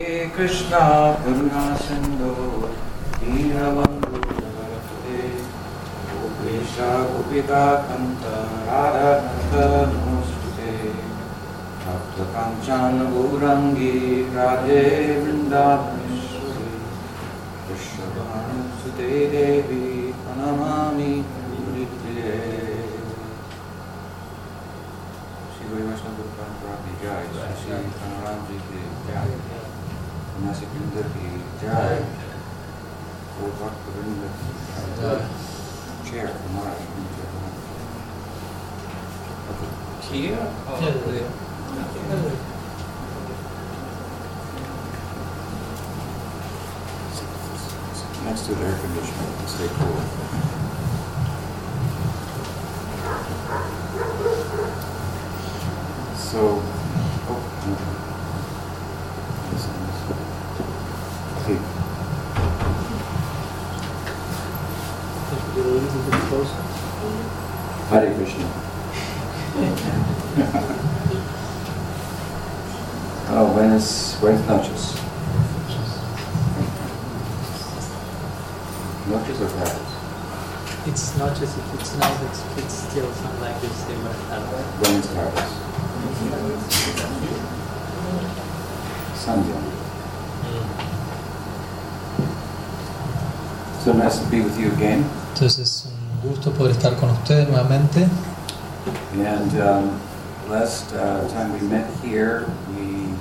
कृष्णा करुणा सिन्धो दीनबन्धुते गोपेशा गोपिकान्त राधानन्दनमोऽस्तुते भक्तकाञ्चन गौरङ्गी राधे वृन्दावनेश्वरी। कृष्णभानुसुते देवी प्रणमामि नृत्ये श्री वैष्णव गुरुपरम्परा की जय। श्री कनराम जी की जय। Parampara ki jai, Shri Shri Pranam Ji ki jai, Nasi Pinder ki jai, Guru Bhakta Vrinda ki jai. Chair, Maharaj, Here? Next to the air conditioner, stay cool. So, And um, last uh, time we met here, we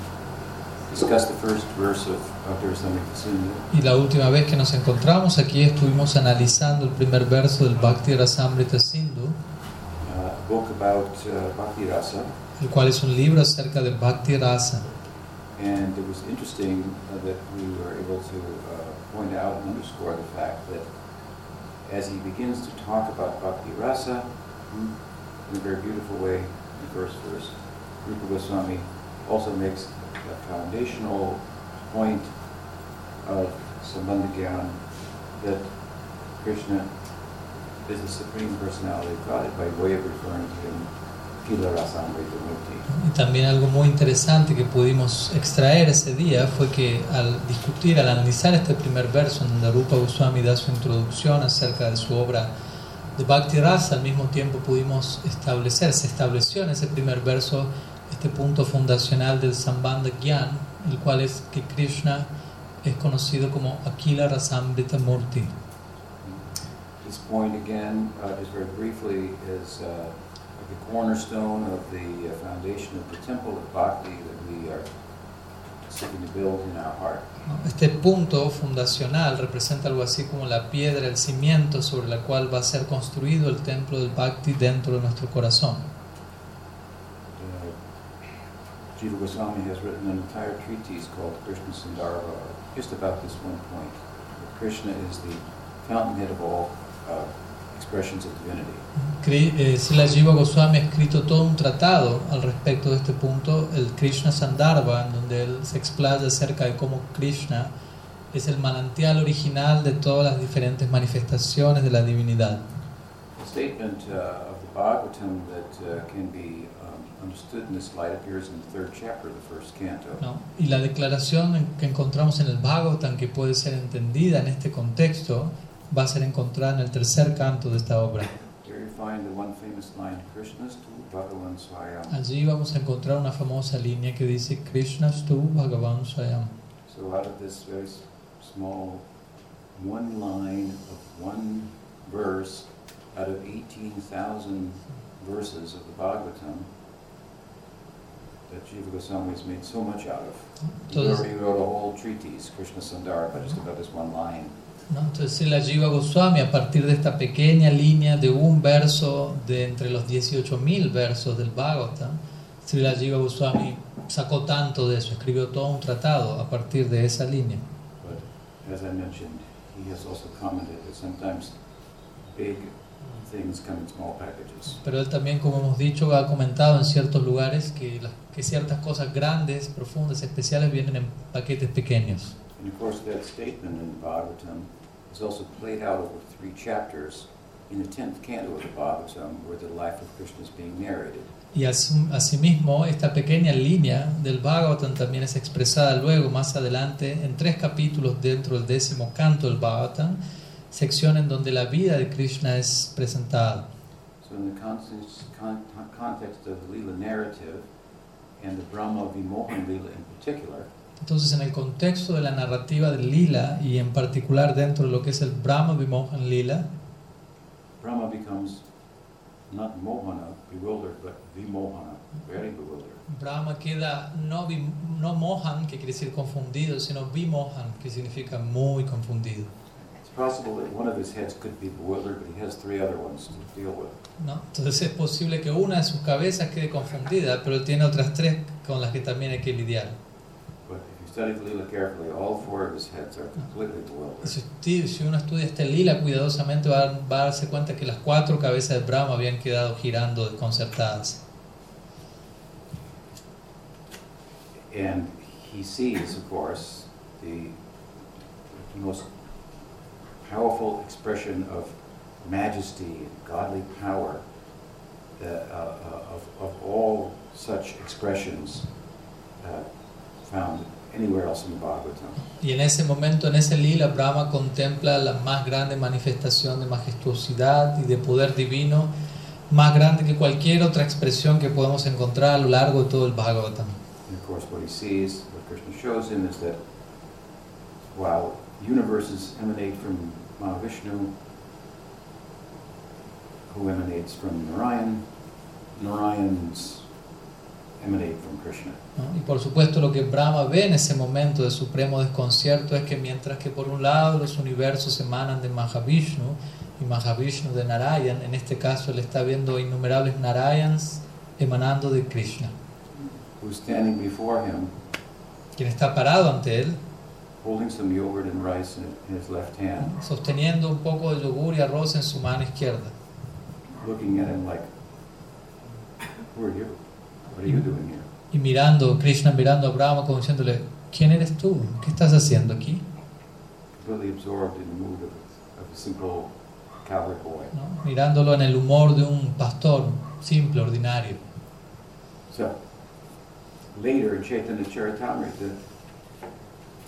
discussed the first verse of, of. Y la última vez que nos encontramos aquí estuvimos analizando el primer verso del Bhakti Rasamrita Sindhu, uh, a book about uh, Bhakti Rasa. el cual es un libro acerca de Bhakti Rasa. And it was interesting uh, that we were able to point out and underscore the fact that as he begins to talk about Bhakti Rasa, in a very beautiful way, in the first verse, Rupa Goswami also makes a foundational point of Sambandha Gyan that Krishna is the Supreme Personality of God by way of referring to him. Y también algo muy interesante que pudimos extraer ese día fue que al discutir, al analizar este primer verso en donde Rupa Goswami da su introducción acerca de su obra de Bhakti Rasa, al mismo tiempo pudimos establecer, se estableció en ese primer verso este punto fundacional del Sambandha Gyan, el cual es que Krishna es conocido como Akila Rasamrita Murti. This point again, uh, just very briefly, is uh, the cornerstone of the uh, foundation of the temple of bhakti that we are Este punto fundacional representa algo así como la piedra, el cimiento sobre la cual va a ser construido el templo del Bhakti dentro de nuestro corazón. Uh, Jiva Goswami has written an entire treatise called Krishna Sundarbha, just about this one point. Krishna is the fountainhead of all uh, expressions of divinity. Eh, Srila Jiva Goswami ha escrito todo un tratado al respecto de este punto, el Krishna Sandarbha, en donde él se explaya acerca de cómo Krishna es el manantial original de todas las diferentes manifestaciones de la divinidad. The statement uh, of the Bhagavatam that uh, can be um, understood in this light appears in the third chapter of the first canto. ¿no? Y la declaración que encontramos en el Bhagavatam, que puede ser entendida en este contexto, va a ser encontrada en el tercer canto de esta obra. Allí vamos a encontrar una famosa línea que dice Krishna Stu Bhagavan Swayam. So out of this very small one line of one verse, out of 18,000 verses of the Bhagavatam, that Jiva Goswami has made so much out of. He Entonces, already wrote a whole treatise, Krishna Sundara, just about this one line. ¿No? Entonces Srila Jiva Goswami, a partir de esta pequeña línea de un verso de entre los 18.000 versos del Bhagavatam, Srila Jiva Goswami sacó tanto de eso, escribió todo un tratado a partir de esa línea. But as I mentioned, he has also commented that sometimes big things come in small packages. Pero él también, como hemos dicho, ha comentado en ciertos lugares que, las- que ciertas cosas grandes, profundas, especiales vienen en paquetes pequeños. And of course, that statement in Bhagavatam is also played out over three chapters in the tenth canto of the Bhagavatam, where the life of Krishna is being narrated. Y asimismo, esta pequeña línea del Bhagavatam también es expresada luego, más adelante, en tres capítulos dentro del décimo canto del Bhagavatam, sección en donde la vida de Krishna es presentada. So in the context, con, context of the Leela narrative and the Brahma Vimohan Leela in particular, Entonces, en el contexto de la narrativa del Lila y en particular dentro de lo que es el Brahma Vimohan Lila, Brahma becomes not Mohana, bewildered, but Vimohana, very bewildered. Brahma queda no, no mohan, que quiere decir confundido, sino vimohan, que significa muy confundido. It's possible that one of his heads could be bewildered, but he has three other ones to deal with. ¿no? Entonces es posible que una de sus cabezas quede confundida, pero él tiene otras tres con las que también hay que lidiar. But if you study the Leela carefully, all four of his heads are completely bewildered. Si, usted- si uno estudia este lila cuidadosamente va, va a darse cuenta que las cuatro cabezas de Brahma habían quedado girando desconcertadas. And he sees, of course, the most powerful expression of majesty and godly power uh, uh, of, of all such expressions uh, found anywhere else in the Bhagavatam. Y en ese momento, en ese lila, Brahma contempla la más grande manifestación de majestuosidad y de poder divino, más grande que cualquier otra expresión que podemos encontrar a lo largo de todo el Bhagavatam. And of course, what he sees, what Krishna shows him, is that while universes emanate from Mahavishnu, who emanates from Narayan, Narayans emanate from Krishna. ¿no? Y por supuesto lo que Brahma ve en ese momento de supremo desconcierto es que mientras que por un lado los universos emanan de Mahavishnu y Mahavishnu de Narayan, en este caso él está viendo innumerables Narayans emanando de Krishna, Who's standing before him, quien está parado ante él, holding some yogurt and rice in, in his left hand, sosteniendo un poco de yogur y arroz en su mano izquierda. looking at him like, Who are you? What are you doing here? Y mirando, Krishna mirando a Brahma como diciéndole, ¿quién eres tú? ¿Qué estás haciendo aquí? Completely absorbed in the mood of, of a simple boy. ¿No? Mirándolo en el humor de un pastor simple, ordinario. So, later in Chaitanya Charitamrita,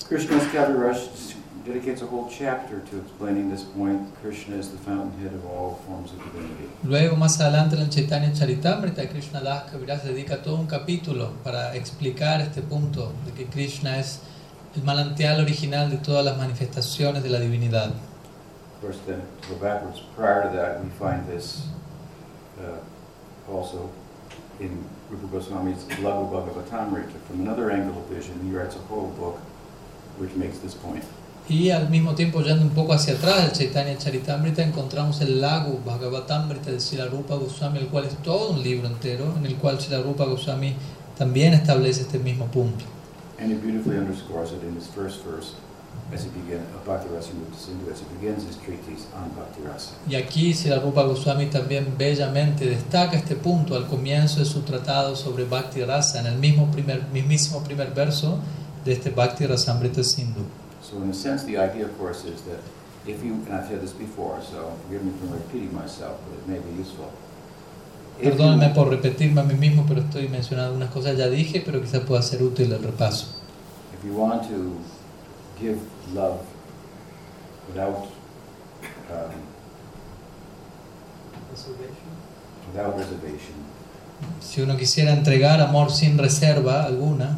Krishna's Kaviraj dedicates a whole chapter to explaining this point. Krishna is the fountainhead of all forms of divinity. Luego, más adelante en el Chaitanya Charitamrita, Krishna Das Kaviraj dedica todo un capítulo para explicar este punto de que Krishna es el manantial original de todas las manifestaciones de la divinidad. Of course, then to go backwards, prior to that, we find this uh, also in Rupa Goswami's Laghu Bhagavatamrita. From another angle of vision, he writes a whole book which makes this point. Y al mismo tiempo, yendo un poco hacia atrás del Chaitanya Charitamrita, encontramos el Lago Bhagavatamrita de Srila Rupa Goswami, el cual es todo un libro entero, en el cual Srila Rupa Goswami también establece este mismo punto. And he beautifully underscores it in his first verse as he begins, Sindhu, as begins his treatise on. Y aquí Srila Rupa Goswami también bellamente destaca este punto al comienzo de su tratado sobre Bhakti Rasa, en el mismo primer, mismísimo primer verso de este Bhakti Rasamrita Sindhu. So in a sense, the idea, of course, is that if you, and I've said this before, so forgive me for repeating myself, but it may be useful. If Perdónenme you, por repetirme a mí mismo, pero estoy mencionando unas cosas ya dije, pero quizás pueda ser útil el repaso. if you want to give love without, um, without reservation, Si uno quisiera entregar amor sin reserva alguna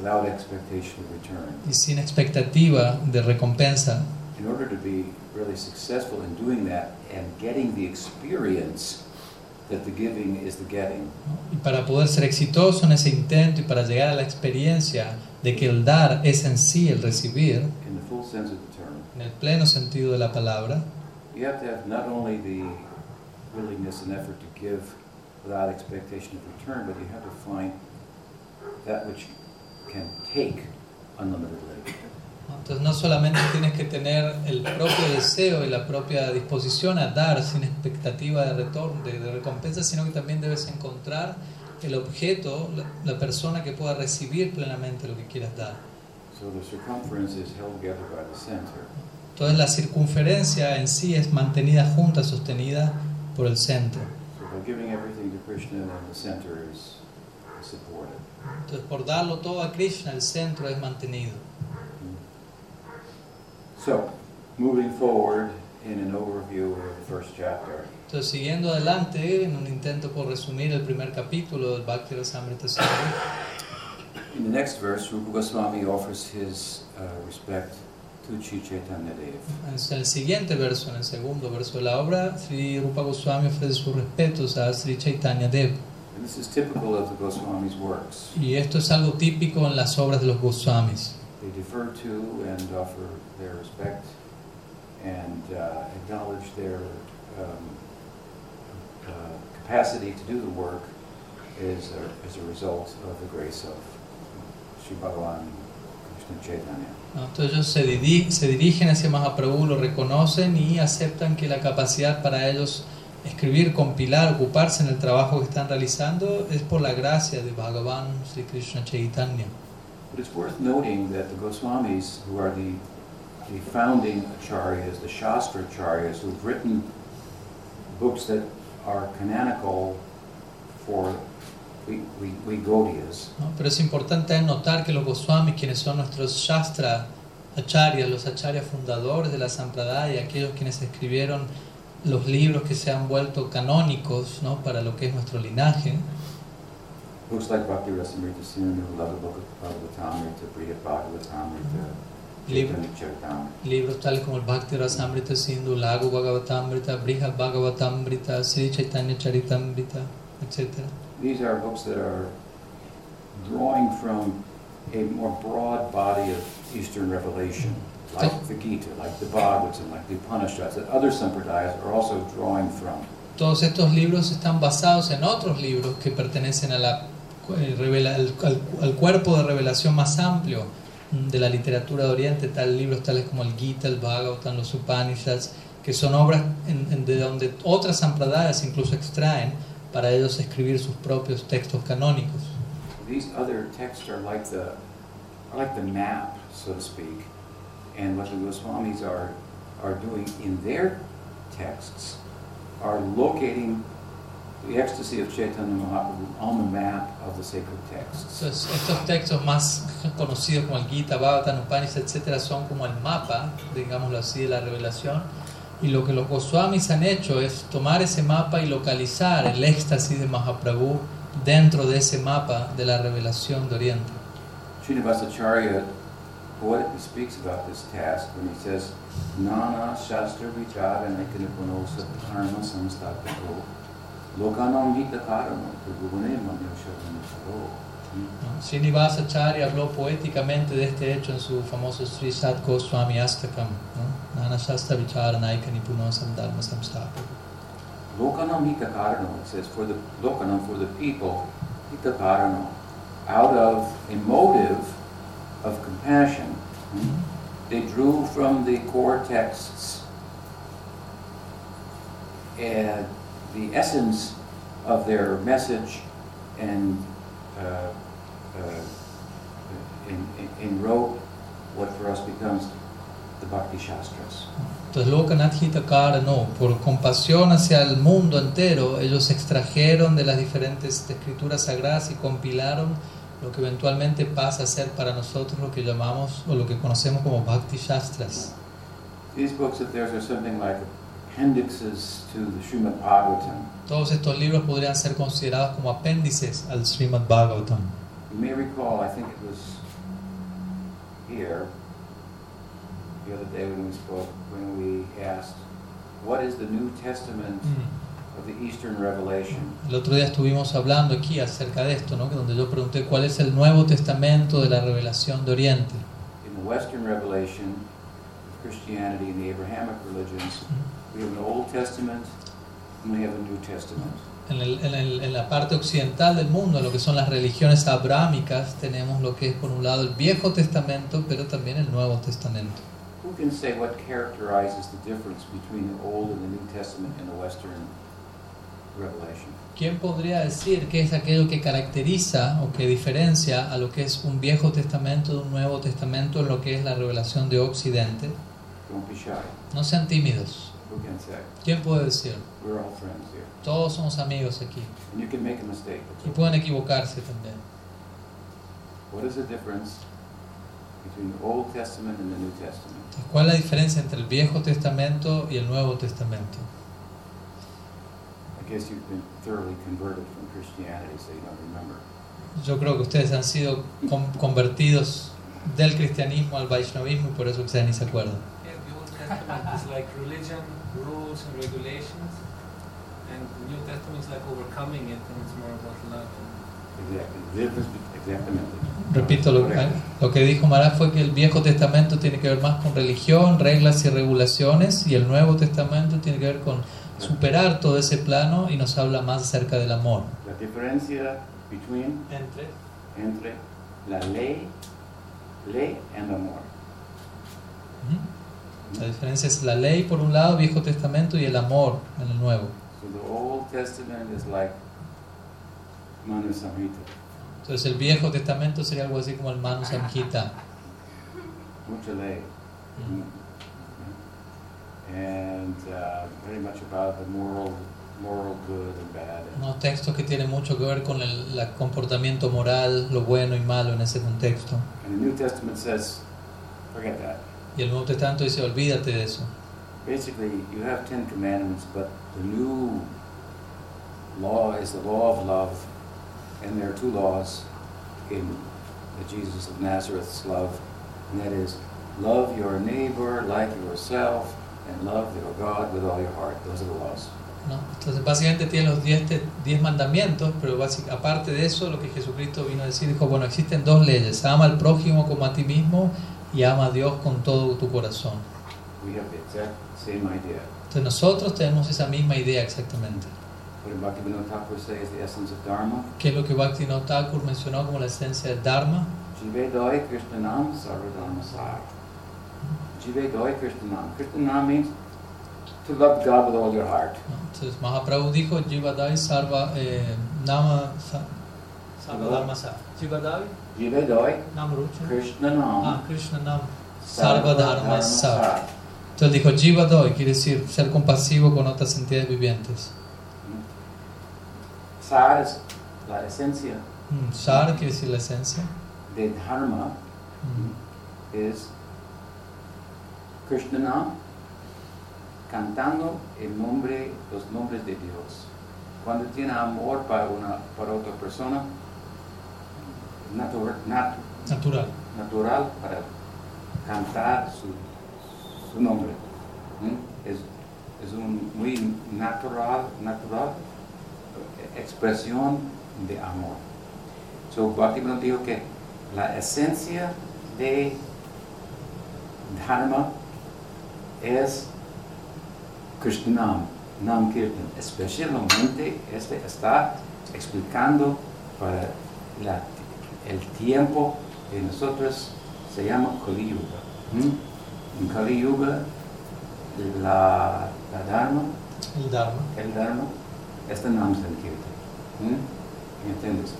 without expectation of return, y sin expectativa de recompensa, in order to be really successful in doing that and getting the experience that the giving is the getting, y para poder ser exitoso en ese intento y para llegar a la experiencia de que el dar es en sí el recibir, in the full sense of the term, en el pleno sentido de la palabra, you have to have not only the willingness and effort to give without expectation of return, but you have to find that which can take unlimitedly. ¿no? entonces no solamente tienes que tener el propio deseo y la propia disposición a dar sin expectativa de retorno, de, de recompensa, sino que también debes encontrar el objeto, la, la persona que pueda recibir plenamente lo que quieras dar. So the circumference is held together by the center. Entonces la circunferencia en sí es mantenida junta, sostenida por el centro. So by giving everything to Krishna, then the center is supported. Entonces, por darlo todo a Krishna, el centro es mantenido. So, moving forward in an overview of the first chapter, Entonces, siguiendo adelante, en un intento por resumir el primer capítulo del Bhakti Rasamrita in the next verse, Rupa Goswami offers his uh, respect to Chi Chaitanya Dev. en el siguiente verso, en el segundo verso de la obra, Sri Rupa Goswami ofrece sus respetos a Sri Chaitanya Dev. This is typical of the Goswami's works. Y esto es algo típico en las obras de los Goswamis. They defer to and offer their respect and uh, acknowledge their um, uh, capacity to do the work is a, as a result of the grace of Sri Bhagavan Krishna Chaitanya. ¿no? Entonces ellos se, diri- se dirigen hacia Mahaprabhu, lo reconocen y aceptan que la capacidad para ellos escribir, compilar, ocuparse en el trabajo que están realizando es por la gracia de Bhagavan Sri Krishna Chaitanya. But it's worth noting that the Goswamis, who are the, the founding acharyas, the Shastra acharyas, who've written books that are canonical for we, we, we Gaudiyas, ¿no? Pero es importante notar que los Goswamis, quienes son nuestros Shastra acharyas, los acharyas fundadores de la Sampradaya, aquellos quienes escribieron los libros que se han vuelto canónicos ¿no? para lo que es nuestro linaje, Brihat libros tales como el Bhakti Rasamrita Sindhu, Lago Bhagavatamrita, Brihad Bhagavatamrita, Sri Chaitanya Charitamrita, etc. These are books that are drawing from a more broad body of Eastern revelation, like the Gita, like the Bhagavatam, like the Upanishads, that other sampradayas are also drawing from. Todos estos libros están basados en otros libros que pertenecen a la, eh, revela- al, al- cuerpo de revelación más amplio de la literatura de Oriente, tal libros tales como el Gita, el Bhagavatam, los Upanishads, que son obras en- en- de donde otras sampradayas incluso extraen para ellos escribir sus propios textos canónicos. These other texts are like the, are like the map, so to speak, and what the Goswamis are, are doing in their texts are locating the ecstasy of Chaitanya Mahaprabhu on the map of the sacred texts. Entonces, estos textos más conocidos como el Gita, Bhagavatam, Upanishad, etcétera, son como el mapa, digámoslo así, de la revelación. Y lo que los Goswamis han hecho es tomar ese mapa y localizar el éxtasis de Mahaprabhu dentro de ese mapa de la revelación de Oriente. Srinivasacharya poetically speaks about this task when he says, Nana Shastra Vichara Nikanipuno Satkarma Samstapiko Lokanam Hitakarano Prabhuvane Manyo ¿no? Mm-hmm. Srinivasacharya habló poéticamente de este hecho en su famoso Sri Sat Goswami Astakam, ¿no? Nana Shastra Vichara Naika Nipuno Samdharma Samstapika. Lokanam Hitakarano, it says, for the Lokanam, for the people, Hitakarano, out of a motive of compassion, they drew from the core texts and the essence of their message and uh, uh, what for us becomes the Bhakti Shastras. Entonces, Lokanath Hitakara, por compasión hacia el mundo entero, ellos extrajeron de las diferentes escrituras sagradas y compilaron lo que eventualmente pasa a ser para nosotros lo que llamamos o lo que conocemos como Bhakti Shastras. These books of theirs are something like appendixes to the Srimad Bhagavatam. Todos estos libros podrían ser considerados como apéndices al Srimad Bhagavatam. You may recall, I think it was here the other day when we spoke, when we asked, what is the New Testament of the Eastern Revelation? El otro día estuvimos hablando aquí acerca de esto, ¿no? Donde yo pregunté cuál es el Nuevo Testamento de la revelación de Oriente. In the Western Revelation of Christianity and the Abrahamic religions, we have an Old Testament and we have a New Testament. En, el- en el- en la parte occidental del mundo, en lo que son las religiones abrámicas, tenemos lo que es por un lado el Viejo Testamento, pero también el Nuevo Testamento. Who can say what characterizes the difference between the Old and the New Testament in the Western? ¿Quién podría decir qué es aquello que caracteriza o que diferencia a lo que es un Viejo Testamento de un Nuevo Testamento en lo que es la revelación de Occidente? No sean tímidos. ¿Quién puede decir? Todos somos amigos aquí. Y pueden equivocarse también. ¿Cuál es la diferencia entre el Viejo Testamento y el Nuevo Testamento? I guess you've been thoroughly converted from Christianity, so you don't remember. Yo creo que ustedes han sido con- convertidos del cristianismo al vaishnavismo y por eso ustedes ni se acuerdan. Yeah, the Old Testament is like religion, rules and regulations, and the New Testament is like overcoming it, and it's more about love. Exactly. The difference, be- exactamente. Repito, lo, Correcto. lo que dijo Maharaj fue que el Viejo Testamento tiene que ver más con religión, reglas y regulaciones y el Nuevo Testamento tiene que ver con superar todo ese plano y nos habla más acerca del amor. La diferencia between, Entre entre la ley, ley and amor. La diferencia es la ley por un lado, Viejo Testamento, y el amor en el Nuevo. So the Old Testament is like Manu Samhita, Entonces el Viejo Testamento sería algo así como el Manu Samhita. mucha ley. And uh, very much about the moral, moral good and bad. Unos textos que tienen mucho que ver con el la comportamiento moral, lo bueno y malo en ese contexto. And the New Testament says, forget that. Y el Nuevo Testamento dice, olvídate de eso. Basically, you have Ten Commandments, but the new law is the law of love, and there are two laws in the Jesus of Nazareth's love, and that is love your neighbor like yourself, and love your God with all your heart. Those are the laws. ¿no? Entonces básicamente tiene los 10 te- 10 mandamientos, pero básic- aparte de eso, lo que Jesucristo vino a decir, dijo, bueno, existen dos leyes, ama al prójimo como a ti mismo y ama a Dios con todo tu corazón. We have the exact same idea. Entonces nosotros tenemos esa misma idea exactamente. ¿Qué es lo que Bhaktivinoda Thakur mencionó como la esencia del Dharma? Jive doi Krishnanam sarvadharma Krishnanam. Krishnanam means to love God with all your heart. Entonces Mahaprabhu dijo, Jivadai Sarva eh, Nama Sa- Sarva Dharma Sa. Jivadai Jive doi Nam Rucha. Krishnanam Ah, Krishna Nam Sarva Dharma Sa. sar. Entonces dijo Jivadoi, quiere decir ser compasivo con otras entidades vivientes. Sar es la esencia Mm, Sar quiere decir la esencia. de Dharma, Mm. es Krishnanam cantando el nombre, los nombres de Dios. Cuando tiene amor para, una, para otra persona, natura- nat- Natural. natural para cantar su, su nombre. ¿Mm? Es, es un muy natural, natural eh, expresión de amor. So, Bhaktivinoda dijo que la esencia de Dharma es Krishnanam, Nam Kirtan. Especialmente este está explicando para la- el tiempo que nosotros se llama Kali Yuga. ¿Mm? En Kali Yuga, la, la Dharma, El Dharma. el Dharma, es de Nam Sankirtan. ¿Mm? ¿Me entiendes?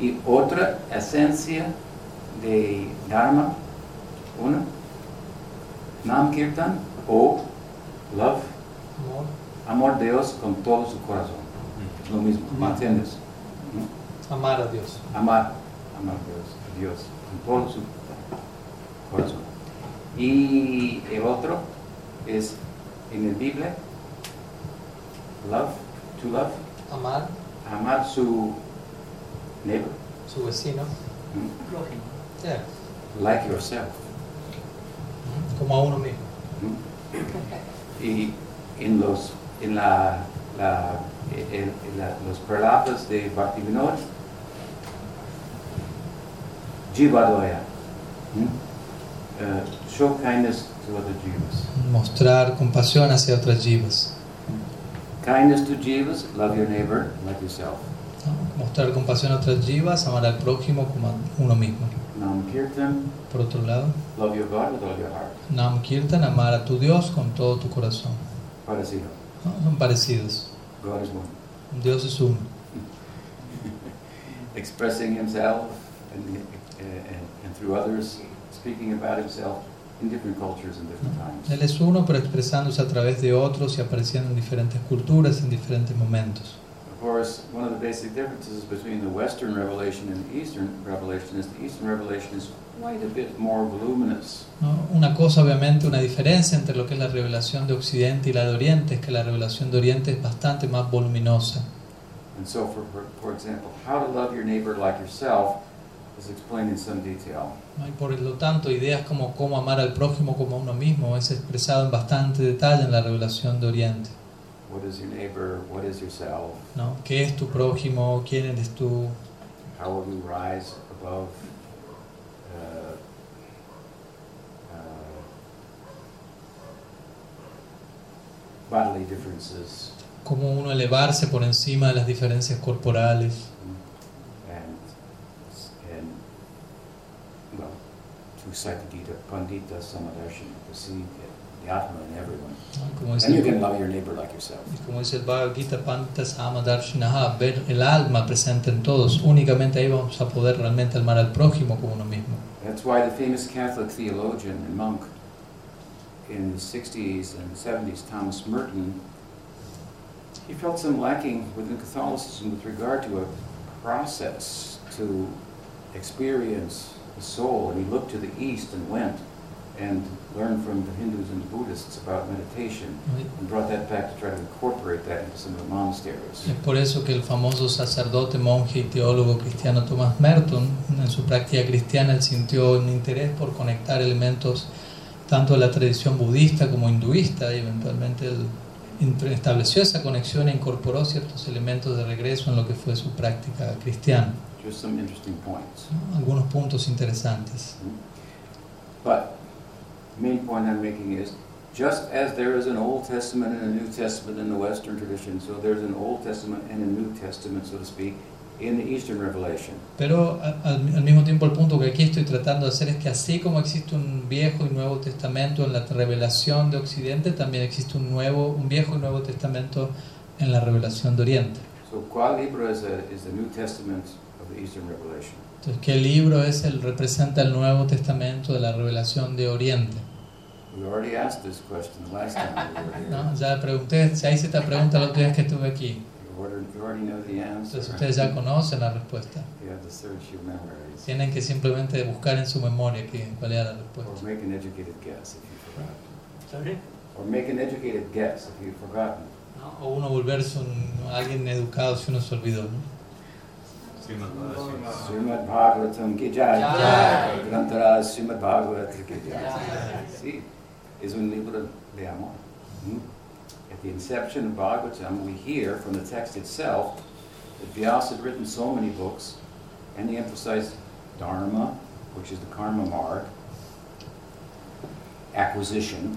Y otra esencia de Dharma, una, Nam Kirtan o love, Amor. amor de Dios con todo su corazón. Es lo mismo, ¿me Amar. entiendes? ¿Mm? Amar a Dios. amar, amar a Dios, a Dios con todo su corazón. Y el otro es en el Biblia, love, to love, Amar amar su neighbor, su vecino. ¿m? Prójimo. Yeah. like yourself. Mm, Como a uno mismo. ¿m? Y en los, en la, la, en- en la- los palabras de Bhaktivinoda, Jivadoya. Uh, show kindness to other jivas. Mostrar compasión hacia otras jivas. Kindness to jivas, love your neighbor like yourself. ¿no? Mostrar compasión a otras jivas, amar al prójimo como a uno mismo. Nam Kirtan, Por otro lado, love your God with all your heart. Nam Kirtan, amar a tu Dios con todo tu corazón. Parecido. ¿no? Son parecidos. God is one. Dios es uno. Expressing himself and, and, and through others, speaking about himself in different cultures and different times. Él es uno, pero expresándose a través de otros y apareciendo en diferentes culturas, en diferentes momentos. Of course, one of the basic differences between the Western revelation and the Eastern revelation is the Eastern revelation is quite a bit more voluminous. ¿no? Una cosa, obviamente, una diferencia entre lo que es la revelación de Occidente y la de Oriente es que la revelación de Oriente es bastante más voluminosa. And so, for, for, for example, how to love your neighbor like yourself is explained in some detail. ¿no? Y por lo tanto, ideas como cómo amar al prójimo como a uno mismo es expresado en bastante detalle en la revelación de Oriente. What is your neighbor? What is yourself? ¿no? ¿Qué es tu prójimo? ¿Quién eres tú? How will you rise above uh, uh, bodily differences ¿Cómo uno elevarse por encima de las diferencias corporales? and, and well, Pandita Samadarshana, the, Atma in everyone. ¿no? Como dice, And you can love your neighbor like yourself. como dice el Bhagavad Gita, Panta Sama Darshinaha, ver el alma presente en todos. Únicamente ahí vamos a poder realmente amar al prójimo como uno mismo. That's why the famous Catholic theologian and monk in the 60s and 70s, Thomas Merton, he felt some lacking within Catholicism with regard to a process to experience the soul. And he looked to the East and went and learned from the Hindus and the Buddhists about meditation and brought that back to try to incorporate that into some of the monasteries. Es por eso que el famoso sacerdote, monje y teólogo cristiano Thomas Merton, en su práctica cristiana, él sintió un interés por conectar elementos tanto de la tradición budista como hinduista y eventualmente él estableció esa conexión e incorporó ciertos elementos de regreso en lo que fue su práctica cristiana. Just some interesting points. ¿no? Algunos puntos interesantes. But the main point I'm making is just as there is an Old Testament and a New Testament in the Western tradition, so there's an Old Testament and a New Testament, so to speak, in the Eastern Revelation. Pero al, al mismo tiempo el punto que aquí estoy tratando de hacer es que así como existe un viejo y nuevo testamento en la revelación de Occidente, también existe un nuevo, un viejo y nuevo testamento en la revelación de Oriente. So qual libro a, is the New Testament of the Eastern Revelation? Entonces, ¿qué libro es el representa el Nuevo Testamento de la revelación de Oriente? We already asked this question the last time we were here. ¿No? Ya pregunté, ya hice esta pregunta la otra vez que estuve aquí. Entonces ustedes ya conocen la respuesta. Tienen que simplemente buscar en su memoria que, cuál era la Or respuesta. make an educated guess if you've forgotten. Sorry? Or make an educated guess if you've forgotten. ¿no? O uno volverse un, alguien educado si uno se olvidó. ¿no? Ki jai. Jai. Grantaraj Srimad Bhagavatam ki jai. Jai. Sí, es un libro de amor. At the inception of Bhagavatam, we hear from the text itself that Vyasa had written so many books, and he emphasized dharma, which is the karma marg, acquisition,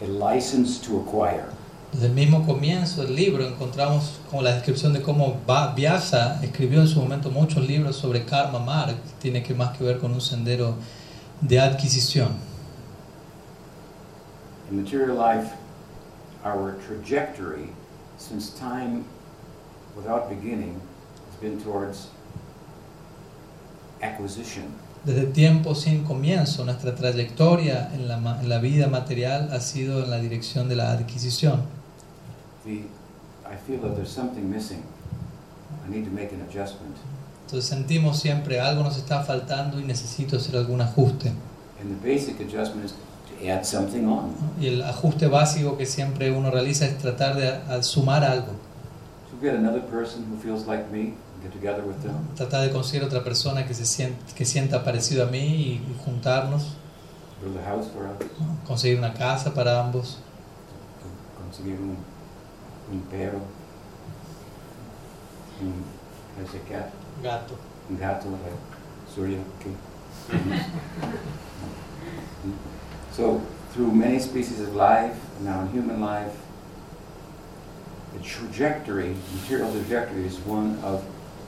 a license to acquire. Desde el mismo comienzo del libro encontramos como la descripción de cómo Vyasa escribió en su momento muchos libros sobre karma marg, que tiene que más que ver con un sendero de adquisición. In material life, our trajectory since time without beginning has been towards acquisition. Desde tiempo sin comienzo, nuestra trayectoria en la, ma- en la vida material ha sido en la dirección de la adquisición. The, I feel that there's something missing. I need to make an adjustment. Entonces sentimos siempre algo nos está faltando y necesito hacer algún ajuste. And the basic adjustment is to add something on. Y el ajuste básico que siempre uno realiza es tratar de sumar algo. To get another person who feels like me, get together with them, Tratar de conseguir otra persona que se sienta, que sienta parecido a mí y, juntarnos. build a house for us. Conseguir una casa para ambos. conseguir un, un perro, un, how's it cat? Gato. un gato, Surya. Okay. so, through many species of life, and now in human life, the trajectory, material trajectory, is one of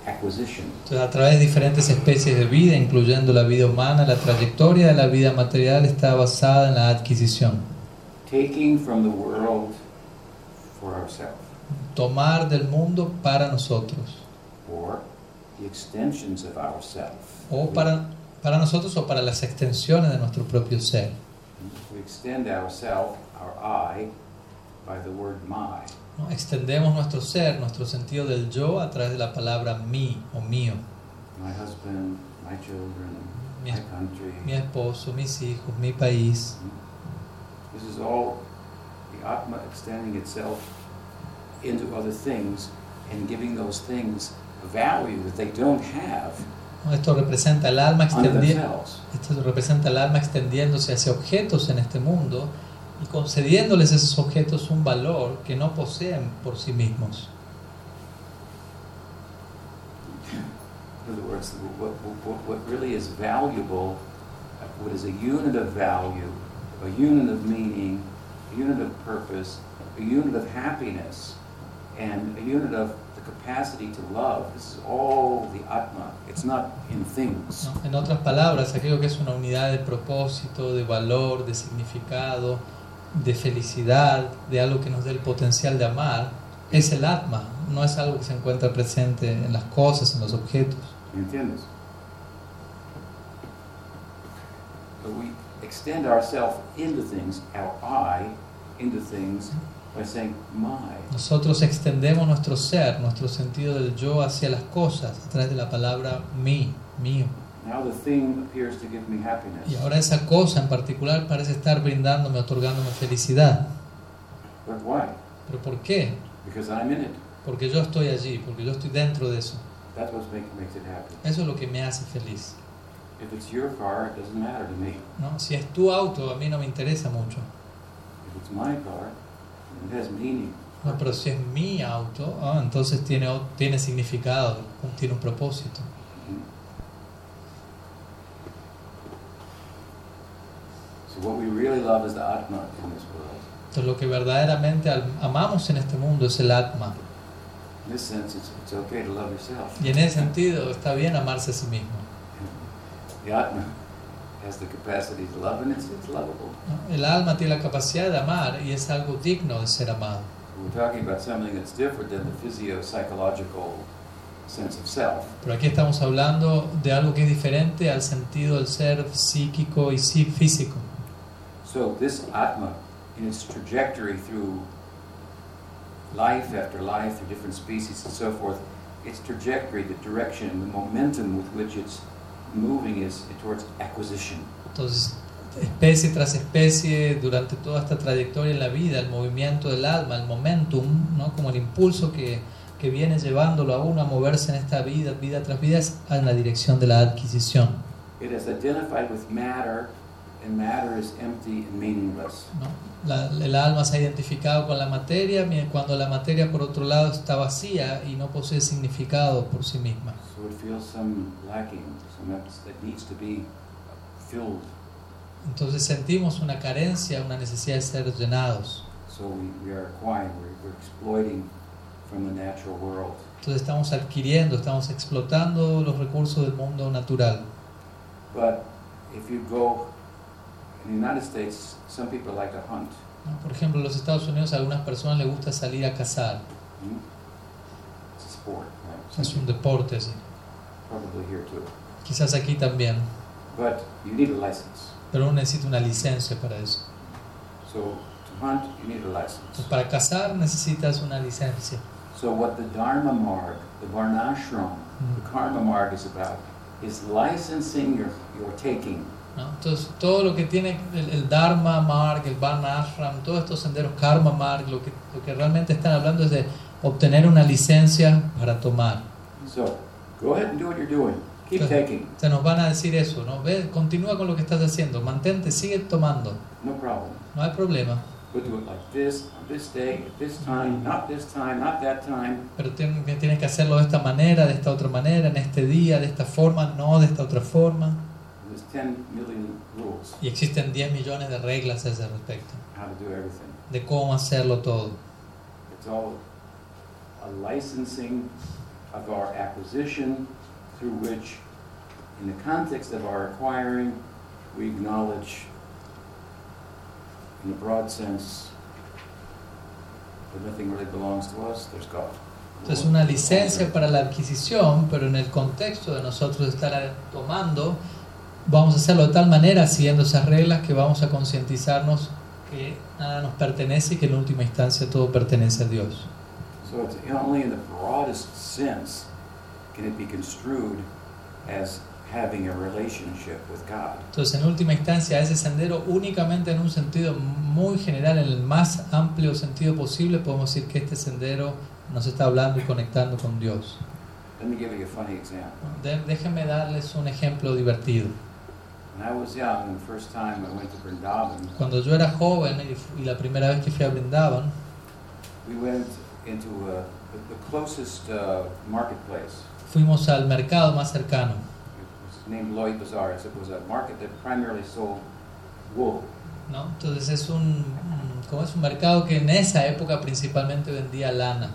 acquisition. Entonces, a través de diferentes especies de vida, incluyendo la vida humana, la trayectoria de la vida material está basada en la adquisición. Taking from the world for ourselves, Tomar del mundo para nosotros. or the extensions of ourself. O para, para nosotros o para las extensiones de nuestro propio ser. extend ourself, our I, by the word my. ¿no? Extendemos nuestro ser, nuestro sentido del yo a través de la palabra mi o mío. My husband, my children, Mi, my country. mi esposo, mis hijos, mi país. This is all the Atma extending itself into other things and giving those things a value that they don't have. Esto representa el alma. Esto representa el alma extendiéndose hacia objetos en este mundo y concediéndoles a esos objetos un valor que no poseen por sí mismos. In other words, what, what, what really is valuable, what is a unit of value, a unit of meaning, a unit of purpose, a unit of happiness, and a unit of the capacity to love, this is all the Atma. It's not in things. ¿no? En otras palabras, aquello que es una unidad de propósito, de valor, de significado, de felicidad, de algo que nos dé el potencial de amar, es el atma, no es algo que se encuentra presente en las cosas, en los objetos. ¿Me entiendes? But we extend ourselves into things, our I into things, by saying my. Nosotros extendemos nuestro ser, nuestro sentido del yo hacia las cosas a través de la palabra mi, mío. Now the thing appears to give me happiness. Y ahora esa cosa en particular parece estar brindándome, otorgándome felicidad. But why? ¿Pero por qué? Because I'm in it. Porque yo estoy allí, porque yo estoy dentro de eso. That's what make, makes it happy. Eso es lo que me hace feliz. If it's your car, it doesn't matter to me. ¿no? Si es tu auto, a mí no me interesa mucho. If it's my car, it has meaning. No, pero si es mi auto, ah, entonces tiene, tiene significado, tiene un propósito. So what we really love is the Atma in this world. Entonces lo que verdaderamente amamos en este mundo es el Atma. In this sense, it's, it's okay to love yourself. Y en ese sentido está bien amarse a sí mismo. The Atma has the capacity to love, and it's, it's lovable. El alma tiene la capacidad de amar y es algo digno de ser amado. We're talking about something that's different than the physio-psychological sense of self. Pero aquí estamos hablando de algo que es diferente al sentido del ser psíquico y sí- físico. So this Atma, in its trajectory through life after life, through different species and so forth, its trajectory, the direction, the momentum with which it's moving is towards acquisition. Entonces, especie tras especie, durante toda esta trayectoria en la vida, el movimiento del alma, el momentum, ¿no? como el impulso que, que viene llevándolo a uno a moverse en esta vida, vida tras vida, es en la dirección de la adquisición. It has identified with matter, and matter is empty and meaningless. ¿no? La- el alma se ha identificado con la materia, cuando la materia, por otro lado, está vacía y no posee significado por sí misma. So it feels some lacking, some that needs to be filled. Entonces sentimos una carencia, una necesidad de ser llenados. So we, we are acquiring, we're, we're exploiting from the natural world. Entonces estamos adquiriendo, estamos explotando los recursos del mundo natural. But if you go in the United States, some people like to hunt. Por ejemplo, en los Estados Unidos a algunas personas les gusta salir a cazar. hmm? It's a sport, right? Es un deporte, sí. Probably here too. Quizás aquí también. But you need a license. Pero uno necesita una licencia para eso. So to hunt, you need a license. Entonces, para cazar necesitas una licencia. So what the Dharma Marg, the Varnashram, the Karma Marg is about, is licensing your, your taking. ¿No? Entonces, todo lo que tiene el, el Dharma Marg, el Varna Ashram, todos estos senderos Karma Marg, lo que, lo que realmente están hablando es de obtener una licencia para tomar. So go ahead and do what you're doing. Keep Claro. taking, O sea, nos van a decir eso, ¿no? Ve, continúa con lo que estás haciendo, mantente, sigue tomando, no problem. no hay problema. Do it like this, on this day, at this time, not this time, not that time. Pero tienes que hacerlo de esta manera, de esta otra manera, en este día, de esta forma, no de esta otra forma. There's 10 million rules Y existen 10 millones de reglas a ese respecto, how to do everything. de cómo hacerlo todo. It's all a licensing of our acquisition through which, in the context of our acquiring, we acknowledge, in a broad sense, that nothing really belongs to us, there's God. Entonces una licencia para la adquisición, pero en el contexto de nosotros estar tomando, vamos a hacerlo de tal manera, siguiendo esas reglas, que vamos a concientizarnos que nada nos pertenece y que en última instancia todo pertenece a Dios. So it's only in the broadest sense can it be construed as having a relationship with God. Entonces, en última instancia, ese sendero únicamente en un sentido muy general, en el más amplio sentido posible, podemos decir que este sendero nos está hablando y conectando con Dios. Let me give you a funny example. De- déjenme darles un ejemplo divertido. Cuando yo era joven y, la primera vez que fui a Brindavan, we went into uh, the, the closest marketplace. fuimos al mercado más cercano. It was named Lloyd Bazaar. It was a market that primarily sold wool. ¿no? Entonces es un, un- como es un mercado que en esa época principalmente vendía lana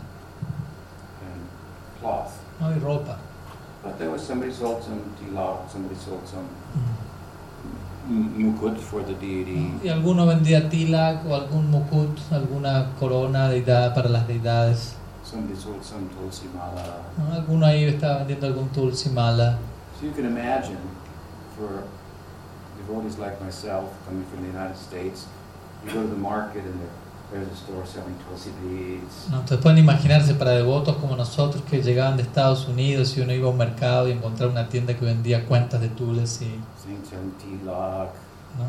and cloth. ¿no? y ropa. But there was somebody sold some tilak, somebody sold some m- mukut for the deity. Y alguno vendía tilak o algún mukut, alguna corona deidad para las deidades. Somebody sold some tulsi mala. ¿no? Alguno ahí estaba vendiendo algún tulsi mala. So you can imagine for devotees like myself coming from the United States, you go to the market and there, there's a store selling tulsi beads, ¿no? Entonces pueden imaginarse para devotos como nosotros que llegaban de Estados Unidos y uno iba a un mercado y encontraba una tienda que vendía cuentas de tulsi, tilak, ¿no?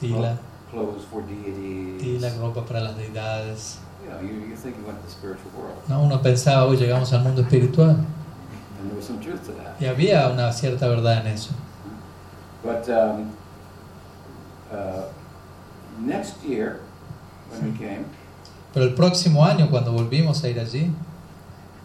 tila, clothes for deities. ropa para las deidades. You know, you, you think you went to the spiritual world. ¿no? Uno pensaba, hoy llegamos al mundo espiritual. And there was some truth to that. Y había una cierta verdad en eso. But um, uh, next year, when we came, Pero el próximo año, cuando volvimos a ir allí,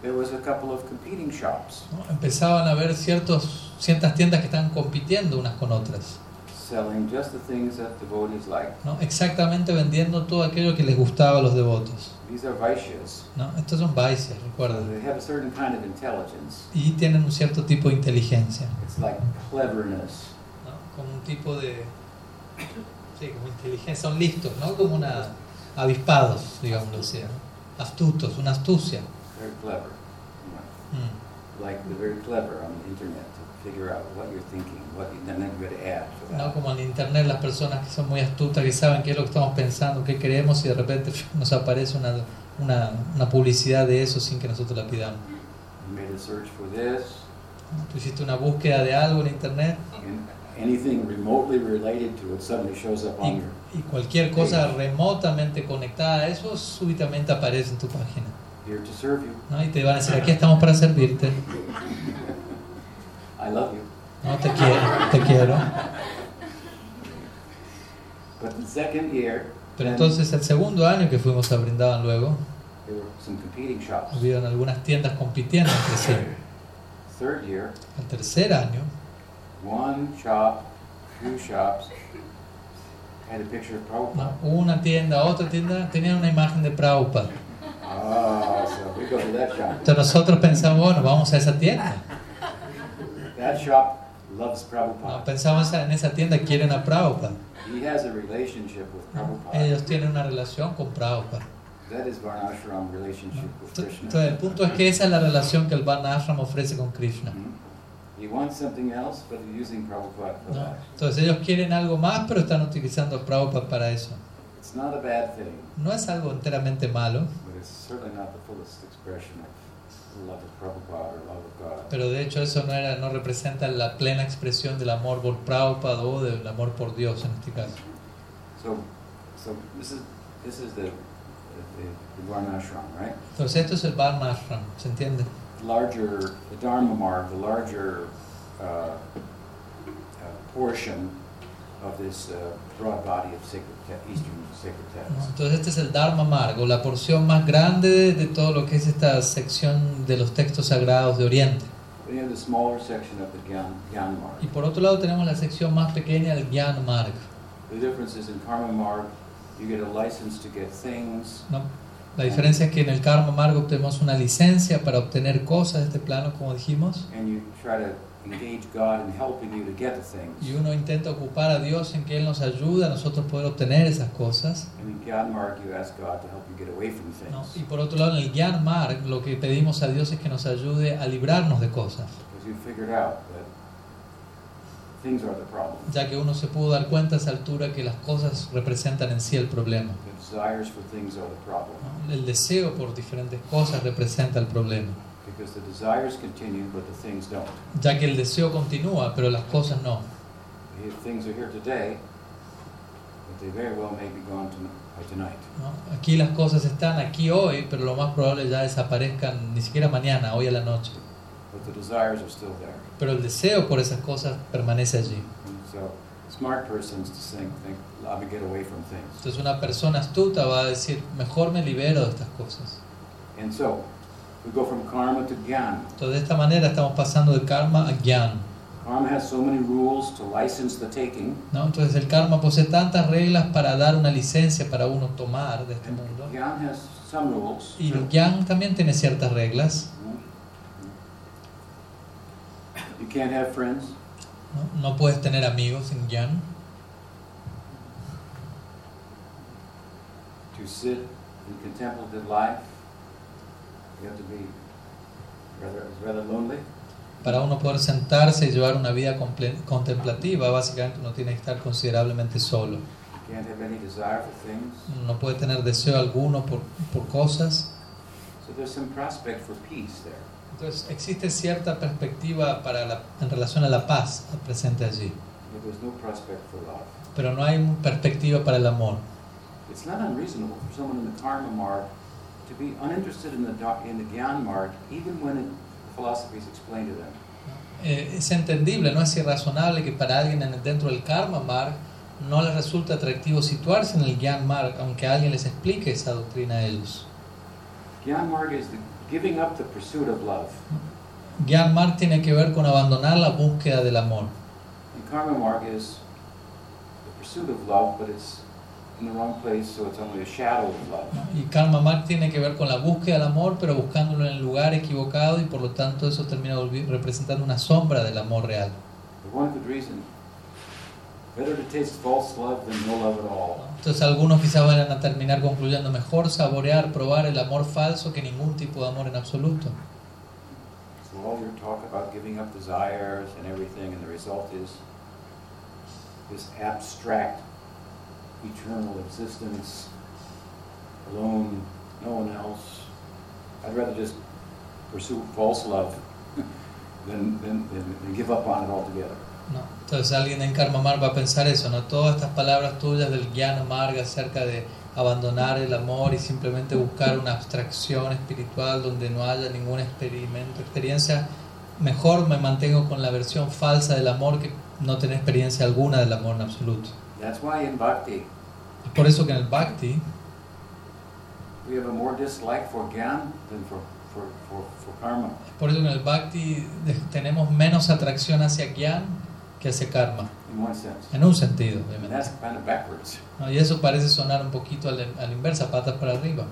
there was a couple of competing shops ¿no? empezaban a haber ciertos, ciertas tiendas que estaban compitiendo unas con otras. selling just the things that devotees like. ¿no? Exactamente vendiendo todo aquello que les gustaba a los devotos. These are vaishyas. ¿no? Estos son They recuerden. have a certain kind of intelligence. Y tienen un cierto tipo de inteligencia. It's like cleverness. ¿no? Como un tipo de... Sí, como inteligencia. Son listos, ¿no? Como una... avispados, digámoslo así. ¿no? Astutos, una astucia. Mm. No como en internet las personas que son muy astutas, que saben qué es lo que estamos pensando, qué queremos y de repente nos aparece una, una, una publicidad de eso sin que nosotros la pidamos. You made a search for this, Tú hiciste una búsqueda de algo en internet and anything remotely related to it suddenly shows up on y, your. y cualquier cosa remotamente conectada a eso súbitamente aparece en tu página. Here to serve you. ¿no? Y te van a decir, aquí estamos para servirte. I love you. No, te quiero, te quiero. But the second year, Pero entonces el segundo año que fuimos a Brindavan luego, there were some competing shops. hubieron algunas tiendas compitiendo entre sí. Third year, El tercer año, one shop, two shops had a picture of ¿no? Prabhupada. una tienda, otra tienda, tenían una imagen de Prabhupada. Oh, so we go to that shop. Entonces nosotros pensamos, bueno, vamos a esa tienda. That shop loves No, Prabhupada. pensamos en esa tienda, quieren a Prabhupada. He has a relationship with Prabhupada. Ellos tienen una relación con Prabhupada. That is Varnashram relationship with Entonces Krishna. el punto es que esa es la relación que el Varna Ashram ofrece con Krishna. Mhm. He wants something else, but using Prabhupada for that. Entonces ellos quieren algo más, pero están utilizando a Prabhupada para eso. It's not a bad thing, No es algo enteramente malo, but it's certainly not the fullest expression of pero de hecho eso no, era, no representa la plena expresión del amor por Prabhupada o del amor por Dios en este caso. Varnashram? Entonces esto es el Varna Ashram, ¿se entiende? Larger, the Dharma marg, the larger uh, uh, portion of this uh, broad body of sacred Entonces este es el Dharma Margo, la porción más grande de, de todo lo que es esta sección de los textos sagrados de Oriente. Y marg. por otro lado tenemos la sección más pequeña del Gyan Marg. Marg, ¿no? La diferencia es que en el Karma Margo obtenemos una licencia para obtener cosas de este plano, como dijimos, and you try to engage God in helping you to get the y uno intenta ocupar a Dios en que Él nos ayuda a nosotros poder obtener esas cosas. And in Gyan marg, you ask God to help you get away from ¿no? Y por otro lado, en el Gyan Marg lo que pedimos a Dios es que nos ayude a librarnos de cosas. Because you figured out that things are the problem. ya que uno se pudo dar cuenta a esa altura que las cosas representan en sí el problema. The desires for things are the problem. ¿no? El deseo por diferentes cosas representa el problema, Because the desires continue, but the things don't. ya que el deseo continúa, pero las cosas no. The things are here today, but they very well may be gone to, by tonight. ¿no? Aquí las cosas están aquí hoy, pero lo más probable ya desaparezcan ni siquiera mañana, hoy a la noche. But the desires are still there. Pero el deseo por esas cosas permanece allí. And so, smart persons to think, think, let me get away from things. Entonces una persona astuta va a decir, mejor me libero de estas cosas. And so, we go from karma to jnana. Entonces de esta manera estamos pasando de karma a gyan. Karma has so many rules to license the taking, ¿no? Entonces el karma posee tantas reglas para dar una licencia para uno tomar de este and mundo. jnana has some rules. Y el gyan también tiene ciertas reglas. You can't have friends. ¿no? No puedes tener amigos en gyan. To sit in contemplative life, you have to be rather, rather lonely. Para uno poder sentarse y llevar una vida contemplativa, básicamente uno tiene que estar considerablemente solo. No puede tener deseo alguno por, por cosas. So there's some prospect for peace there. Entonces existe cierta perspectiva para la- en relación a la paz presente allí, pero no hay perspectiva para el amor. It's not unreasonable for someone in the karma marg to be uninterested in the in the gyan marg, even when it, philosophy is explained to them. Eh, es entendible, no es irrazonable que para alguien en- dentro del karma marg no les resulte atractivo situarse en el gyan marg, aunque alguien les explique esa doctrina a ellos. Gyan marg is the giving up the pursuit of love. Gyan marg tiene que ver con abandonar la búsqueda del amor. And karma marg is the pursuit of love, but it's in the wrong place, so it's only a shadow of love. ¿no? Y karma marg tiene que ver con la búsqueda del amor, pero buscándolo en el lugar equivocado y por lo tanto eso termina representando una sombra del amor real. For one good reason. Better to taste false love than no love at all. Entonces algunos quizás van a terminar concluyendo mejor saborear, probar el amor falso que ningún tipo de amor en absoluto. So all your talk about giving up desires and everything, and the result is this abstract, eternal existence, alone, no one else. I'd rather just pursue false love than, than, than, give up on it altogether. ¿no? Entonces alguien en Karma Marg va a pensar eso, ¿no? Todas estas palabras tuyas del Jnana Marga acerca de abandonar el amor y simplemente buscar una abstracción espiritual donde no haya ningún experimento, experiencia, mejor me mantengo con la versión falsa del amor que no tener experiencia alguna del amor en absoluto. That's why in bhakti por eso que en el Bhakti we have a more dislike for gyan than for, for, for, for karma. Por eso en el Bhakti tenemos menos atracción hacia Gyan que hacia Karma, in one sense. en un sentido, And obviamente. that's kind of backwards. ¿no? Y eso parece sonar un poquito a la, a la inversa, patas para arriba.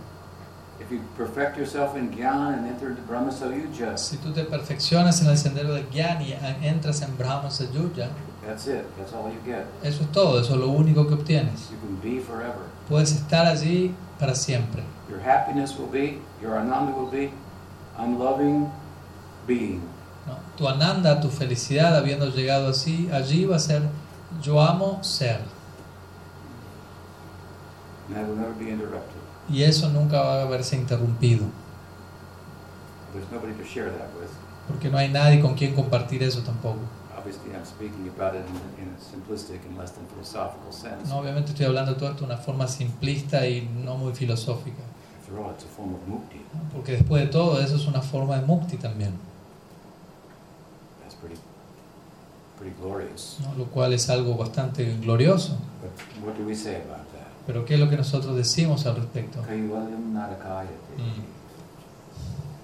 If you perfect yourself in gyan and enter into Brahma Sayuja, Si tú te perfeccionas en el sendero del Gyan y a- entras en Brahma Sayuja, that's it. That's all you get. eso es todo, eso es lo único que obtienes. You can be forever. Puedes estar allí para siempre. Your happiness will be, your ananda will be, I'm loving being. ¿no? Tu ananda, tu felicidad habiendo llegado así, allí va a ser yo amo ser. And that will never be interrupted. Y eso nunca va a verse interrumpido, There's nobody to share that with. porque no hay nadie con quien compartir eso tampoco. Obviously, I'm speaking about it in, in a simplistic and less than philosophical sense. No, obviamente estoy hablando todo esto de una forma simplista y no muy filosófica, After all, it's a form of mukti. ¿no? porque después de todo eso es una forma de mukti también, That's pretty, pretty glorious. ¿no? lo cual es algo bastante glorioso. But what do we say about that? Pero ¿qué es lo que nosotros decimos al respecto? Mm.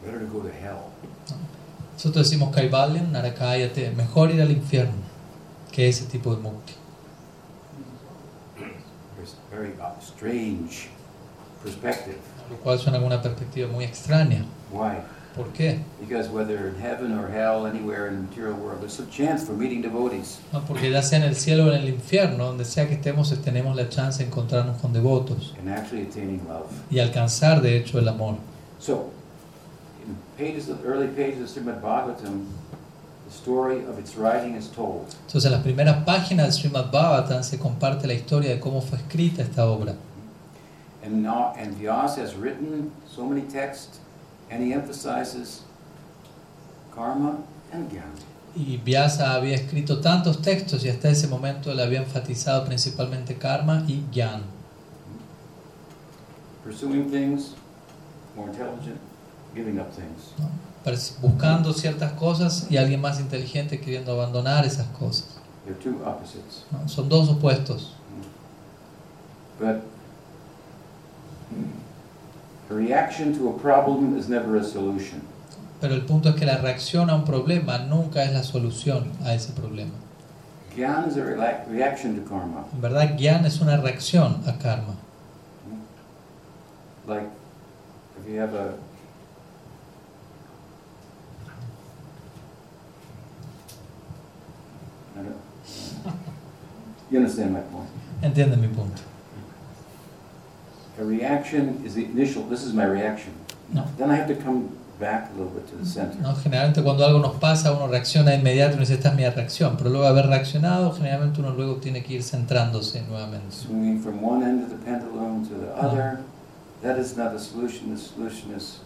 Better to go to hell. Nosotros decimos Kaivalyan, Narakayate, mejor ir al infierno que ese tipo de mukti. Lo cual suena una perspectiva muy extraña. Why? ¿Por qué? Because whether in heaven or hell, anywhere in the material world, there's some chance for meeting devotees. No, porque ya sea en el cielo o en el infierno, donde sea que estemos, tenemos la chance de encontrarnos con devotos and actually attaining love. y alcanzar de hecho el amor. So, pages of early pages of Srimad Bhagavatam, the story of its writing is told. Entonces, en las primeras páginas del Srimad Bhavatan se comparte la historia de cómo fue escrita esta obra. And, now, and Vyasa has written so many texts, and he emphasizes karma and jnana. Y Vyasa había escrito tantos textos y hasta ese momento le había enfatizado principalmente karma y gyan. Pursuing things, more intelligent, giving up things. Buscando ciertas cosas y alguien más inteligente queriendo abandonar esas cosas. They're two opposites. ¿no? Son dos opuestos. But a reaction to a problem is never a solution. Pero el punto es que la reacción a un problema nunca es la solución a ese problema. Gyan is a reaction to karma. En verdad, gyan es una reacción a karma. Like if you have a I don't, you understand my point. Entienden mi punto. A reaction is the initial, this is my reaction. No. Then I have to come back a little bit to the center. ¿no? Generalmente cuando algo nos pasa, uno reacciona de inmediato y dice, esta es mi reacción. Pero luego de haber reaccionado, generalmente uno luego tiene que ir centrándose nuevamente. Swinging from one end of the pendulum to the other, that is not the solution. The solution is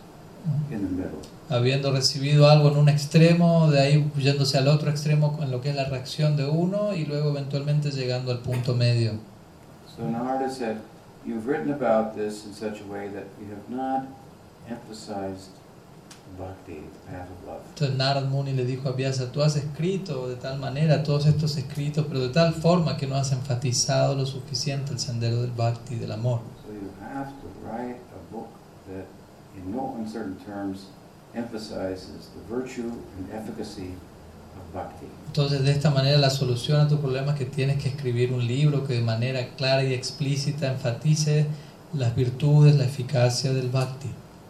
in the middle. Habiendo recibido algo en un extremo, de ahí yéndose al otro extremo en lo que es la reacción de uno y luego eventualmente llegando al punto medio. So Narada said, You've written about this in such a way that you have not emphasized bhakti, the path of love. Entonces Narad Muni le dijo a Vyasa, tú has escrito de tal manera todos estos escritos, pero de tal forma que no has enfatizado lo suficiente el sendero del bhakti, del amor. So you have to write a book that, in no uncertain terms, emphasizes the virtue and efficacy of bhakti. Entonces de esta manera la solución a tu problema es que tienes que escribir un libro que de manera clara y explícita enfatice las virtudes, la eficacia del bhakti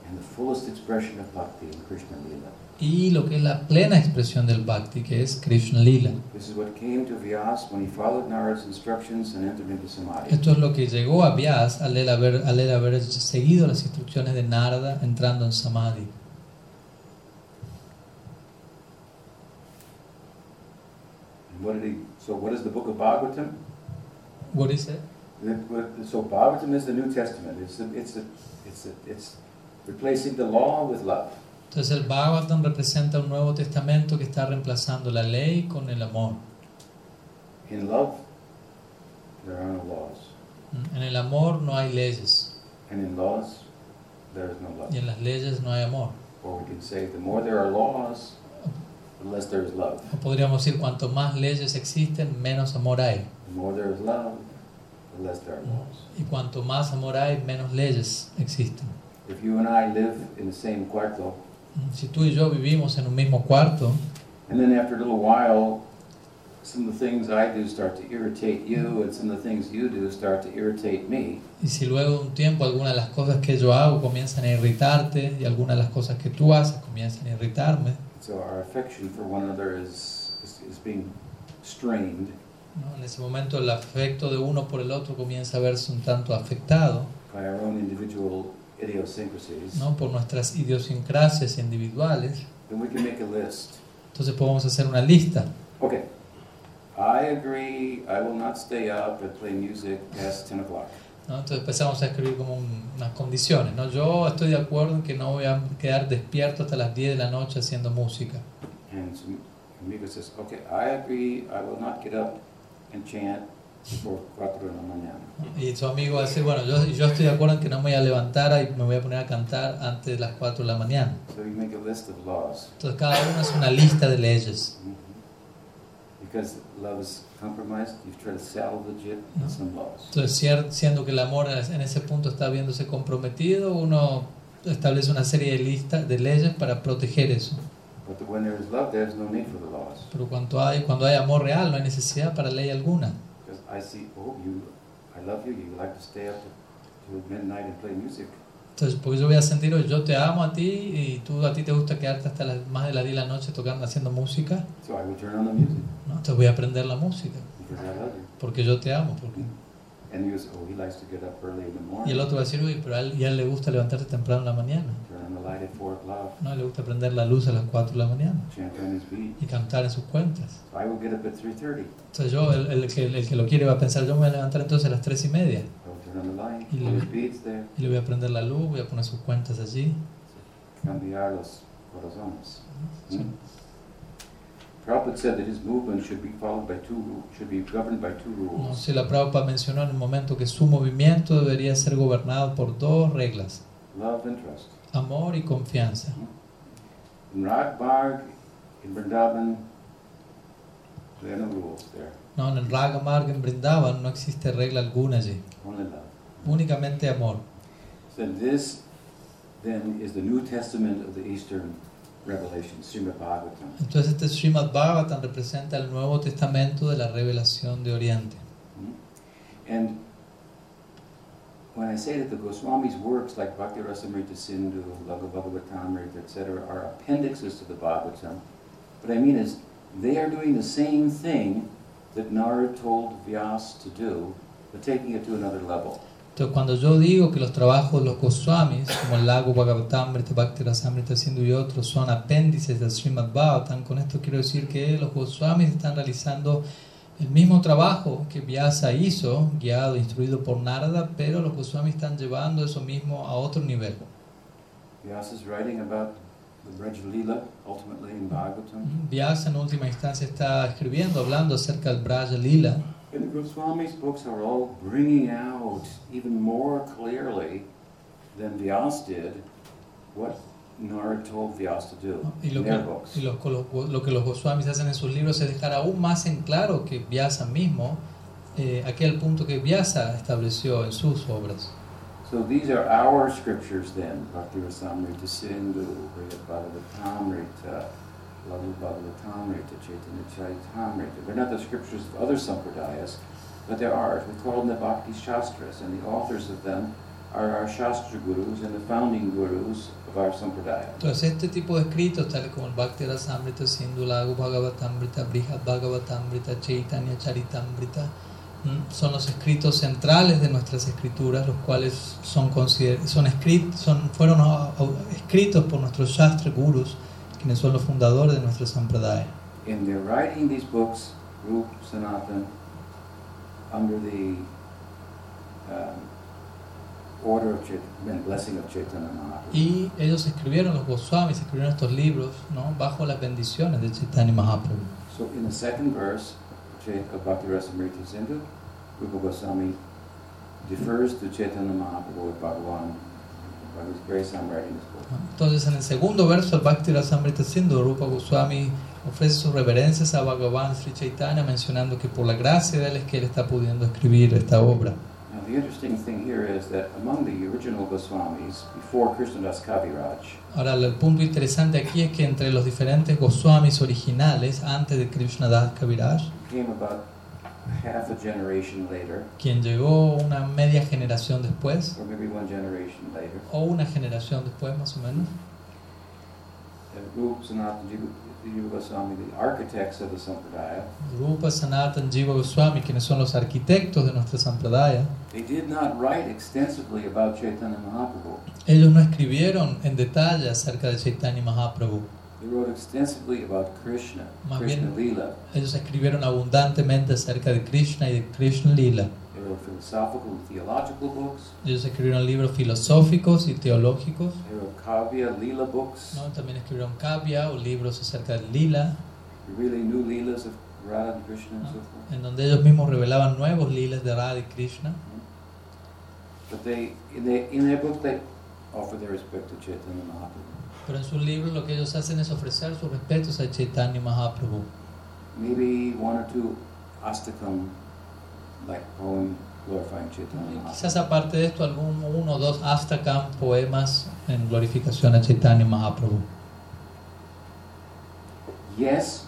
And the fullest expression of bhakti in Krishna Lila. y lo que es la plena expresión del bhakti, que es Krishna Lila. This is what came to Vyas when he followed Narada's instructions and entered into samadhi. Esto es lo que llegó a Vyas al él haber, al él haber seguido las instrucciones de Narada entrando en Samadhi. What did he? So what is the book of Bhagavatam? What is it? So Bhagavatam is the New Testament. It's the, it's the, it's the, it's replacing the law with love. Entonces el Bhagavatam representa un Nuevo Testamento que está reemplazando la ley con el amor. In love, there are no laws, mm, En el amor no hay leyes and in laws, there is no love. y en las leyes no hay amor. Or we can say, the more there are laws, the less there is love. O podríamos decir, cuanto más leyes existen, menos amor hay. The more there is love, the less there are laws. Y cuanto más amor hay, menos leyes existen. If you and I live in the same cuarto, Si tú y yo vivimos en un mismo cuarto and then after a little while, some of the things I do start to irritate you, and some of the things you do start to irritate me, y si luego un tiempo algunas de las cosas que yo hago comienzan a irritarte y algunas de las cosas que tú haces comienzan a irritarme, so our affection for one another is, is, is being strained. ¿no? en ese momento el afecto de uno por el otro comienza a verse un tanto afectado by our own individual idiosyncrasies, ¿no? por nuestras idiosincrasias individuales. then we can make a list. Entonces podemos hacer una lista. Okay, I agree I will not stay up and play music past 10 o'clock. ¿No? Entonces empezamos a escribir como un- unas condiciones. ¿no? Yo estoy de acuerdo en que no voy a quedar despierto hasta las 10 de la noche haciendo música. And so Amigo says, okay, I agree I will not get up and chant before 4 de la mañana. Y su amigo decir, bueno, yo, yo estoy de acuerdo en que no me voy a levantar y me voy a poner a cantar antes de las 4 de la mañana. So you make a list of laws. Entonces cada uno es una lista de leyes. Mhm. Because love is compromised, you try to salvage it with some laws. Entonces siendo que el amor en ese punto está viéndose comprometido, uno establece una serie de listas de leyes para proteger eso. But when there is love, there's no need for the laws. Pero cuando hay, cuando hay amor real no hay necesidad para ley alguna. Because I see, oh, you, I love you, you like to stay up to, to midnight and play music. Entonces, porque yo voy a sentir, "Oye, yo te amo a ti y tú a ti te gusta quedarte hasta las, más de las 10 de la noche tocando, haciendo música, So I will turn on the music ¿no? Entonces voy a aprender la música, because I love you. porque yo te amo. Porque... And he goes, oh, he likes to get up early in the Y el otro va a decir, uy, pero a él, y a él le gusta levantarse temprano en la mañana. On the No, le gusta prender la luz a las 4 de la mañana chant on his beat. y cantar en sus cuentas. So I will get up at three thirty. Entonces yo, el, el que, el que lo quiere va a pensar, yo me voy a levantar entonces a las 3 y media I will turn on the light, Y le- his beats there, y le voy a prender la luz, voy a poner sus cuentas allí. cambiar los corazones. Sí. Hmm? Prabhupada said that his movement should be followed by two, should be governed by two No, rules. si la Prabhupada mencionó en un momento que su movimiento debería ser gobernado por dos reglas, Love and trust. Amor y confianza. In Ragbarg, in Vrindavan, there are no rules there, No, en el Raga Marga en Brindavan no existe regla alguna allí, only love. únicamente amor. So this then is the New Testament of the Eastern Revelation, Srimad Bhagavatam. Entonces este Srimad Bhagavatam representa el Nuevo Testamento de la revelación de Oriente. Hmm? And when I say that the Goswami's works like Bhakti Rasamrita Sindhu, etc., are appendixes to the Bhagavatam, what I mean is they are doing the same thing that Narad told Vyas to do, but taking it to another level. Entonces cuando yo digo que los trabajos de los Goswamis, como el Lago Bhagavatamrita, Bhakti y otros, son apéndices del Srimad Bhagavatam, con esto quiero decir que los Goswamis están realizando el mismo trabajo que Vyasa hizo, guiado, instruido por Narada, pero los Goswamis están llevando eso mismo a otro nivel. Vyas is writing about the Braj Lila, ultimately in Bhagavatam. Vyasa en última instancia está escribiendo, hablando acerca del Braja Lila, And the Goswami's books are all bringing out even more clearly than Vyas did what Narad told Vyas to do y lo in que, their books. y lo, lo- lo que los Goswamis hacen en sus libros es dejar aún más en claro que Vyasa mismo, eh, aquel punto que Vyasa estableció en sus obras. So these are our scriptures then, Bhakti Rasamrita Sindhu, Bhagavatamrita, Laghu Bhagavatamrita, Chaitanya Charitamrita. They're not the scriptures of other sampradayas, but they're ours. We call them the Bhakti Shastras, and the authors of them are our Shastra Gurus and the founding Gurus of our sampradaya. Entonces este tipo de escritos, tales como el Bhakti Rasamrita, Sindhu, Lago Bhagavatamrita, Brihad Bhagavatamrita, Chaitanya Charitamrita, son los escritos centrales de nuestras escrituras, los cuales son, son, escrit- son fueron ah, escritos por nuestros Shastra Gurus, quienes son los fundadores de nuestra Sampradaya. And they're writing these books, Rup, Sanatan, under the um, order of Chaitanya, blessing of Chaitanya Mahaprabhu. Y ellos escribieron, los Goswamis escribieron estos libros ¿no? bajo las bendiciones de Chaitanya Mahaprabhu. So in the second verse of Chait- of Bhakti Rasamrita Sindhu, Rupa Goswami defers to Chaitanya Mahaprabhu Bhagavan, by grace I'm writing this book. Entonces en el segundo verso, el Bhakti Rasamrita Sindhu, Rupa Goswami ofrece sus reverencias a Bhagavan Sri Chaitanya mencionando que por la gracia de él es que él está pudiendo escribir esta obra. The interesting thing here is that among the original Goswamis, before Krishnadas Kaviraj, Ahora el punto interesante aquí es que entre los diferentes Goswamis originales, antes de Krishnadas Kaviraj, came about half a generation later, quien llegó una media generación después, or maybe one generation later, o una generación después más o menos, uh, Rup, Sanatan, Jiva Jiva Goswami, the architects of the Sampradaya, Rupa Sanatan Jiva Goswami, quienes son los arquitectos de nuestra Sampradaya, they did not write extensively about Chaitanya Mahaprabhu. ellos no escribieron en detalle acerca de Chaitanya Mahaprabhu. They wrote extensively about Krishna, Más Krishna bien- Lila. Ellos escribieron abundantemente acerca de Krishna y de Krishna Lila. Wrote philosophical and theological books. Ellos escribieron libros filosóficos y teológicos. They wrote kavya, lila books. ¿no? También escribieron Kavya o libros acerca de Lila, really knew leelas of Radha and Krishna and so forth. en donde ellos mismos revelaban nuevos lilas de Radha y Krishna. But they, in, their in their book, they offer their respect to Chaitanya Mahaprabhu. Pero en sus libros lo que ellos hacen es ofrecer sus respetos a Chaitanya Mahaprabhu. Maybe one or two astakam, like poem glorifying Chaitanya Y Mahaprabhu. Quizás aparte de esto, algún uno o dos Astakam poemas en glorificación a Chaitanya Mahaprabhu. Yes,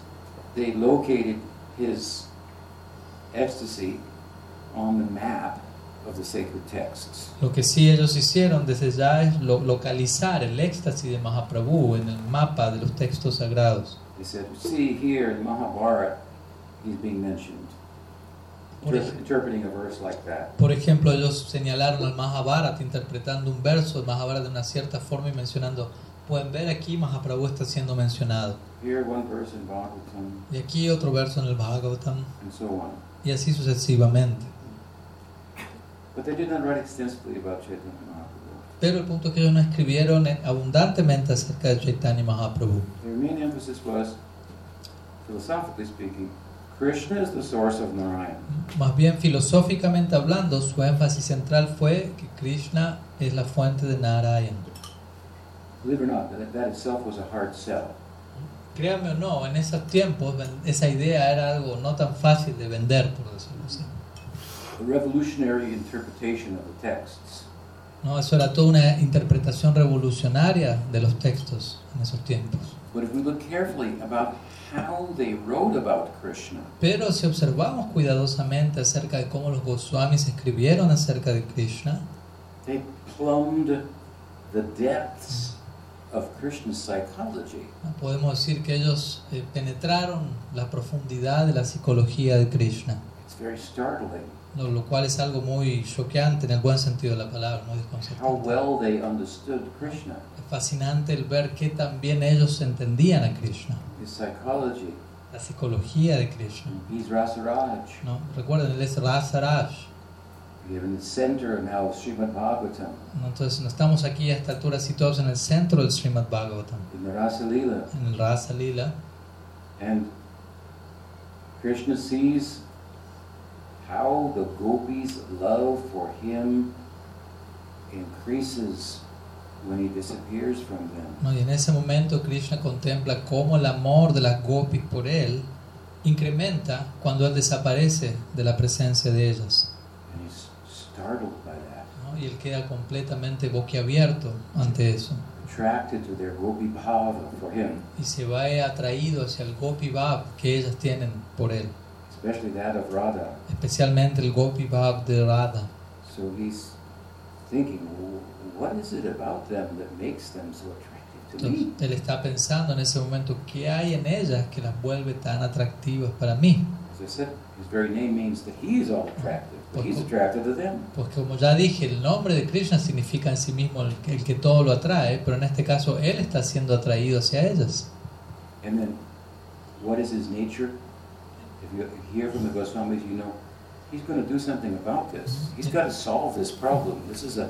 they located his ecstasy on the map of the sacred texts. Lo que sí ellos hicieron desde ya es lo- localizar el éxtasis de Mahaprabhu en el mapa de los textos sagrados. They said, see here in Mahabharata, he's being mentioned. Por, interpre- ej- interpreting a verse like that. por ejemplo, ellos señalaron al Mahabharata interpretando un verso del Mahabharata de una cierta forma y mencionando, pueden ver aquí Mahaprabhu está siendo mencionado. Here, one verse in Bhagavatam, Y aquí otro verso en el Bhagavatam, and so on. y así sucesivamente. But they did not write extensively about Chaitanya Mahaprabhu. Pero el punto es que ellos no escribieron abundantemente acerca de Chaitanya Mahaprabhu. Their main emphasis was, philosophically speaking, Krishna is the source of Narayan. Más bien filosóficamente hablando, su énfasis central fue que Krishna es la fuente de Narayan. Believe it or not, that, that itself was a hard sell. O no, en esos tiempos esa idea era algo no tan fácil de vender, por decirlo así. A revolutionary interpretation of the texts. ¿no? Eso era toda una interpretación revolucionaria de los textos en esos tiempos. But if we look carefully about how they wrote about Krishna, Pero si observamos cuidadosamente acerca de cómo los Goswamis escribieron acerca de Krishna, they plumbed the depths of Krishna's psychology. podemos decir que ellos eh, penetraron la profundidad de la psicología de Krishna. It's very startling lo, lo cual es algo muy choqueante en el buen sentido de la palabra, muy how desconcertante. well they understood Krishna, fascinante el ver que también ellos entendían a Krishna, la psicología de Krishna. He's Rasaraj. ¿no? Recuerden, él es Rasaraj. Entonces, no estamos aquí a esta altura situados en el centro del Srimad Bhagavatam, en el Rasa Lila, and Krishna sees how the gopis' love for him increases when he disappears from them. ¿no? y en ese momento Krishna contempla cómo el amor de las gopis por él incrementa cuando él desaparece de la presencia de ellas. And he's startled by that, ¿no? Y él queda completamente boquiabierto ante eso. attracted to their gopi bhava for him, y se va atraído hacia el Gopi Bhav que ellas tienen por él, especially that of Radha. especialmente el Gopi Bhav de Radha. So he's thinking, "Well, what is it about them that makes them so attractive to me? él está pensando en ese momento qué hay en ellas que las vuelve tan atractivas para mí. As I said, his very name means that he is all attractive, but he's attracted to them. Pues como ya dije, el nombre de Krishna significa en sí mismo el, que- el que todo lo atrae, pero en este caso él está siendo atraído hacia ellas. And then, what is his nature? If you hear from the Goswamis, you know he's going to do something about this. He's got to solve this problem. This is a,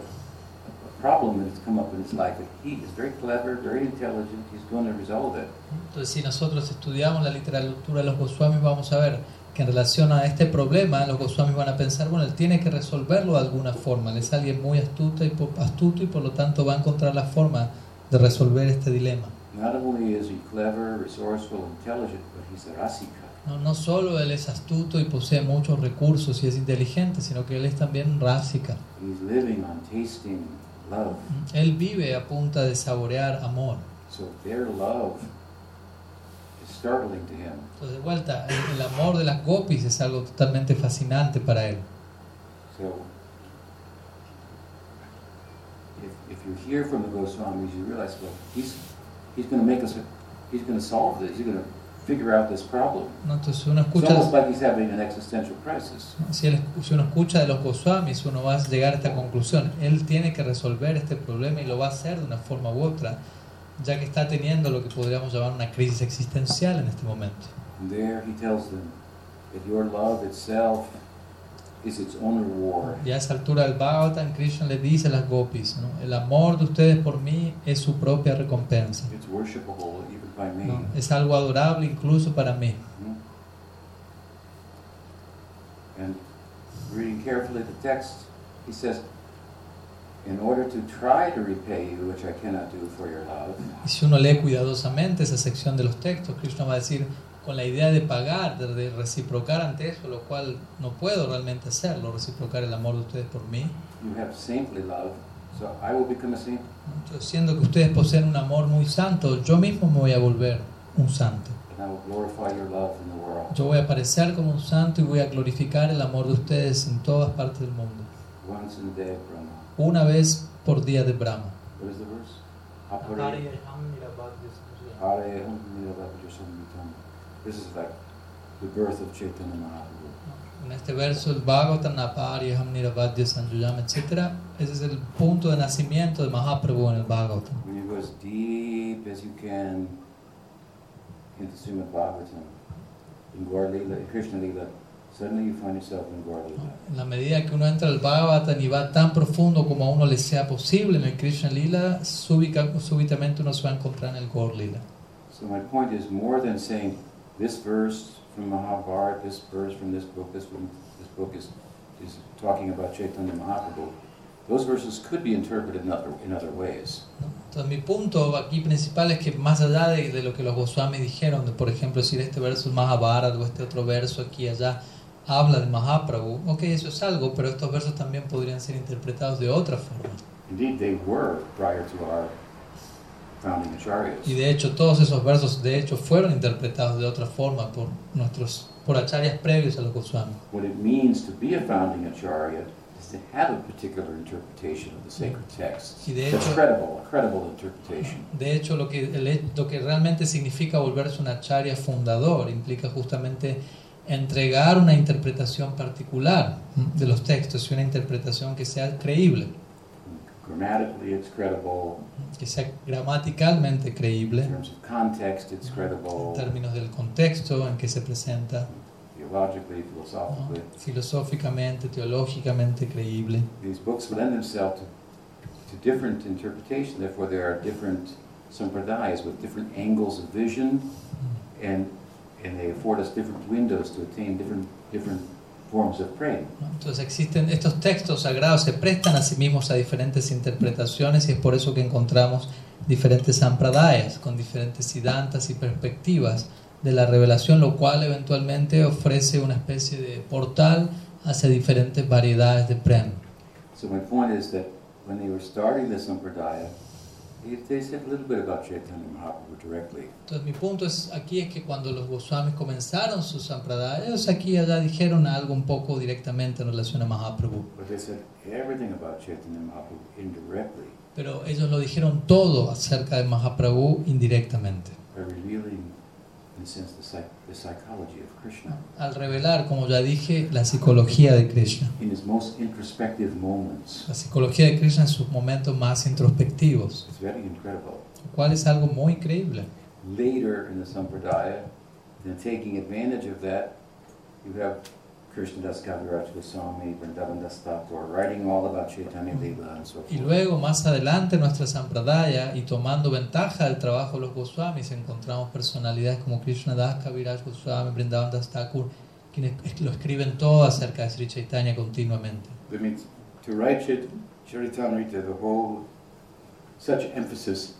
Entonces, si nosotros estudiamos la literatura de los Goswamis, vamos a ver que en relación a este problema, los Goswamis van a pensar, bueno, él tiene que resolverlo de alguna forma. Él es alguien muy astuto y, po- astuto y por lo tanto va a encontrar la forma de resolver este dilema. Not only is he clever, resourceful, intelligent, but he's a rasika. No, no solo él es astuto y posee muchos recursos y es inteligente, sino que él es también rásica. Love. Él vive a punta de saborear amor. So their love is startling to him. Entonces, de vuelta, el, el amor de las gopis es algo totalmente fascinante para él. So if, if you hear from the Goswamis, you realize, well, he's, he's going to make us, he's going to solve this. He's going to figure out this problem. Entonces, uno It's escucha, almost like he's having an existential crisis. si, él- si uno escucha de los Goswamis, uno va a llegar a esta conclusión. Él tiene que resolver este problema y lo va a hacer de una forma u otra, ya que está teniendo lo que podríamos llamar una crisis existencial en este momento. And there he tells them that your love itself is its own reward. Y a esa altura del Bhagavatam, Krishna le dice a las gopis, ¿no? el amor de ustedes por mí es su propia recompensa. It's worshipable. ¿No? Es algo adorable incluso para mí. And reading carefully the text, he says, in order to try to repay you, which I cannot do for your love, Y si uno lee cuidadosamente esa sección de los textos, Krishna va a decir, con la idea de pagar, de, de reciprocar ante eso, lo cual no puedo realmente hacerlo, reciprocar el amor de ustedes por mí. you have saintly love, so I will become a saint, Entonces, siendo que ustedes poseen un amor muy santo, yo mismo me voy a volver un santo. and I will glorify your love in the world. Yo voy a aparecer como un santo y voy a glorificar el amor de ustedes en todas partes del mundo. Once in a day of Brahma. Una vez por día de Brahma. What is the verse? Apare-. This is like the birth of Chaitanya Mahaprabhu. En este verso, el Bhagavatam, Niravadya, Sanjuyam, etc. Ese es el punto de nacimiento de Mahaprabhu en el Bhagavatam. When you go as deep as you can into Srimad Bhagavatam, in Gaur Lila, Krishna Lila, suddenly you find yourself in Gaur Lila. En la medida que uno entra al Bhagavatam y va tan profundo como a uno le sea posible en el Krishna Lila, súbitamente uno se va a encontrar en el Gaur Lila. So my point is more than saying this verse from Mahabharata, this verse from this book, this one, this book is, is talking about Chaitanya Mahaprabhu. Those verses could be interpreted in other, in other ways. Entonces mi punto aquí principal es que más allá de, de lo que los Goswamis dijeron, de por ejemplo decir este verso es Mahabharata o este otro verso aquí allá habla de Mahaprabhu, ok, eso es algo, pero estos versos también podrían ser interpretados de otra forma. Indeed, they were prior to our. Y de hecho todos esos versos de hecho fueron interpretados de otra forma por nuestros por acharyas previos a los Goswamis. What it means to be a founding acharya is to have a particular interpretation of the sacred texts. Y de hecho- credible, a credible interpretation. De hecho, lo que, lo que realmente significa volverse un acharya fundador implica justamente entregar una interpretación particular de los textos y una interpretación que sea creíble, Grammatically, it's credible. que sea gramaticalmente In terms of context, it's credible. en términos del contexto en que se presenta, Theologically, ¿no? philosophically. filosóficamente, teológicamente creíble. These books lend themselves to, to different interpretation. Therefore, there are different sampradayas with different angles of vision, and and they afford us different windows to attain different different forms of praying. Entonces existen estos textos sagrados, se prestan a sí mismos a diferentes interpretaciones y es por eso que encontramos diferentes sampradayas con diferentes siddhantas y perspectivas de la revelación, lo cual eventualmente ofrece una especie de portal hacia diferentes variedades de prem. So my point is that when they were starting the sampradaya, Entonces mi punto es aquí es que cuando los Goswamis comenzaron sus sampradayas, aquí y allá dijeron algo un poco directamente en relación a Mahaprabhu. But they said everything about Chaitanya Mahaprabhu indirectly Pero ellos lo dijeron todo acerca de Mahaprabhu indirectamente. Al revelar, como ya dije, la psicología de Krishna. La psicología de Krishna en sus momentos más introspectivos, lo cual es algo muy increíble. Later in the Sampradaya, then taking advantage of that, you have Krishnadas Kaviraj Goswami, Vrindavan Das Thakur, writing all about Chaitanya Lila and so Y luego, más adelante, nuestra Sampradaya, y tomando ventaja del trabajo de los Goswamis, encontramos personalidades como Krishna Das, Kaviraj Goswami, Vrindavan Das Thakur, quienes es- lo escriben todo acerca de Sri Chaitanya continuamente. That means to write Chait- Charitamrita, the whole, such emphasis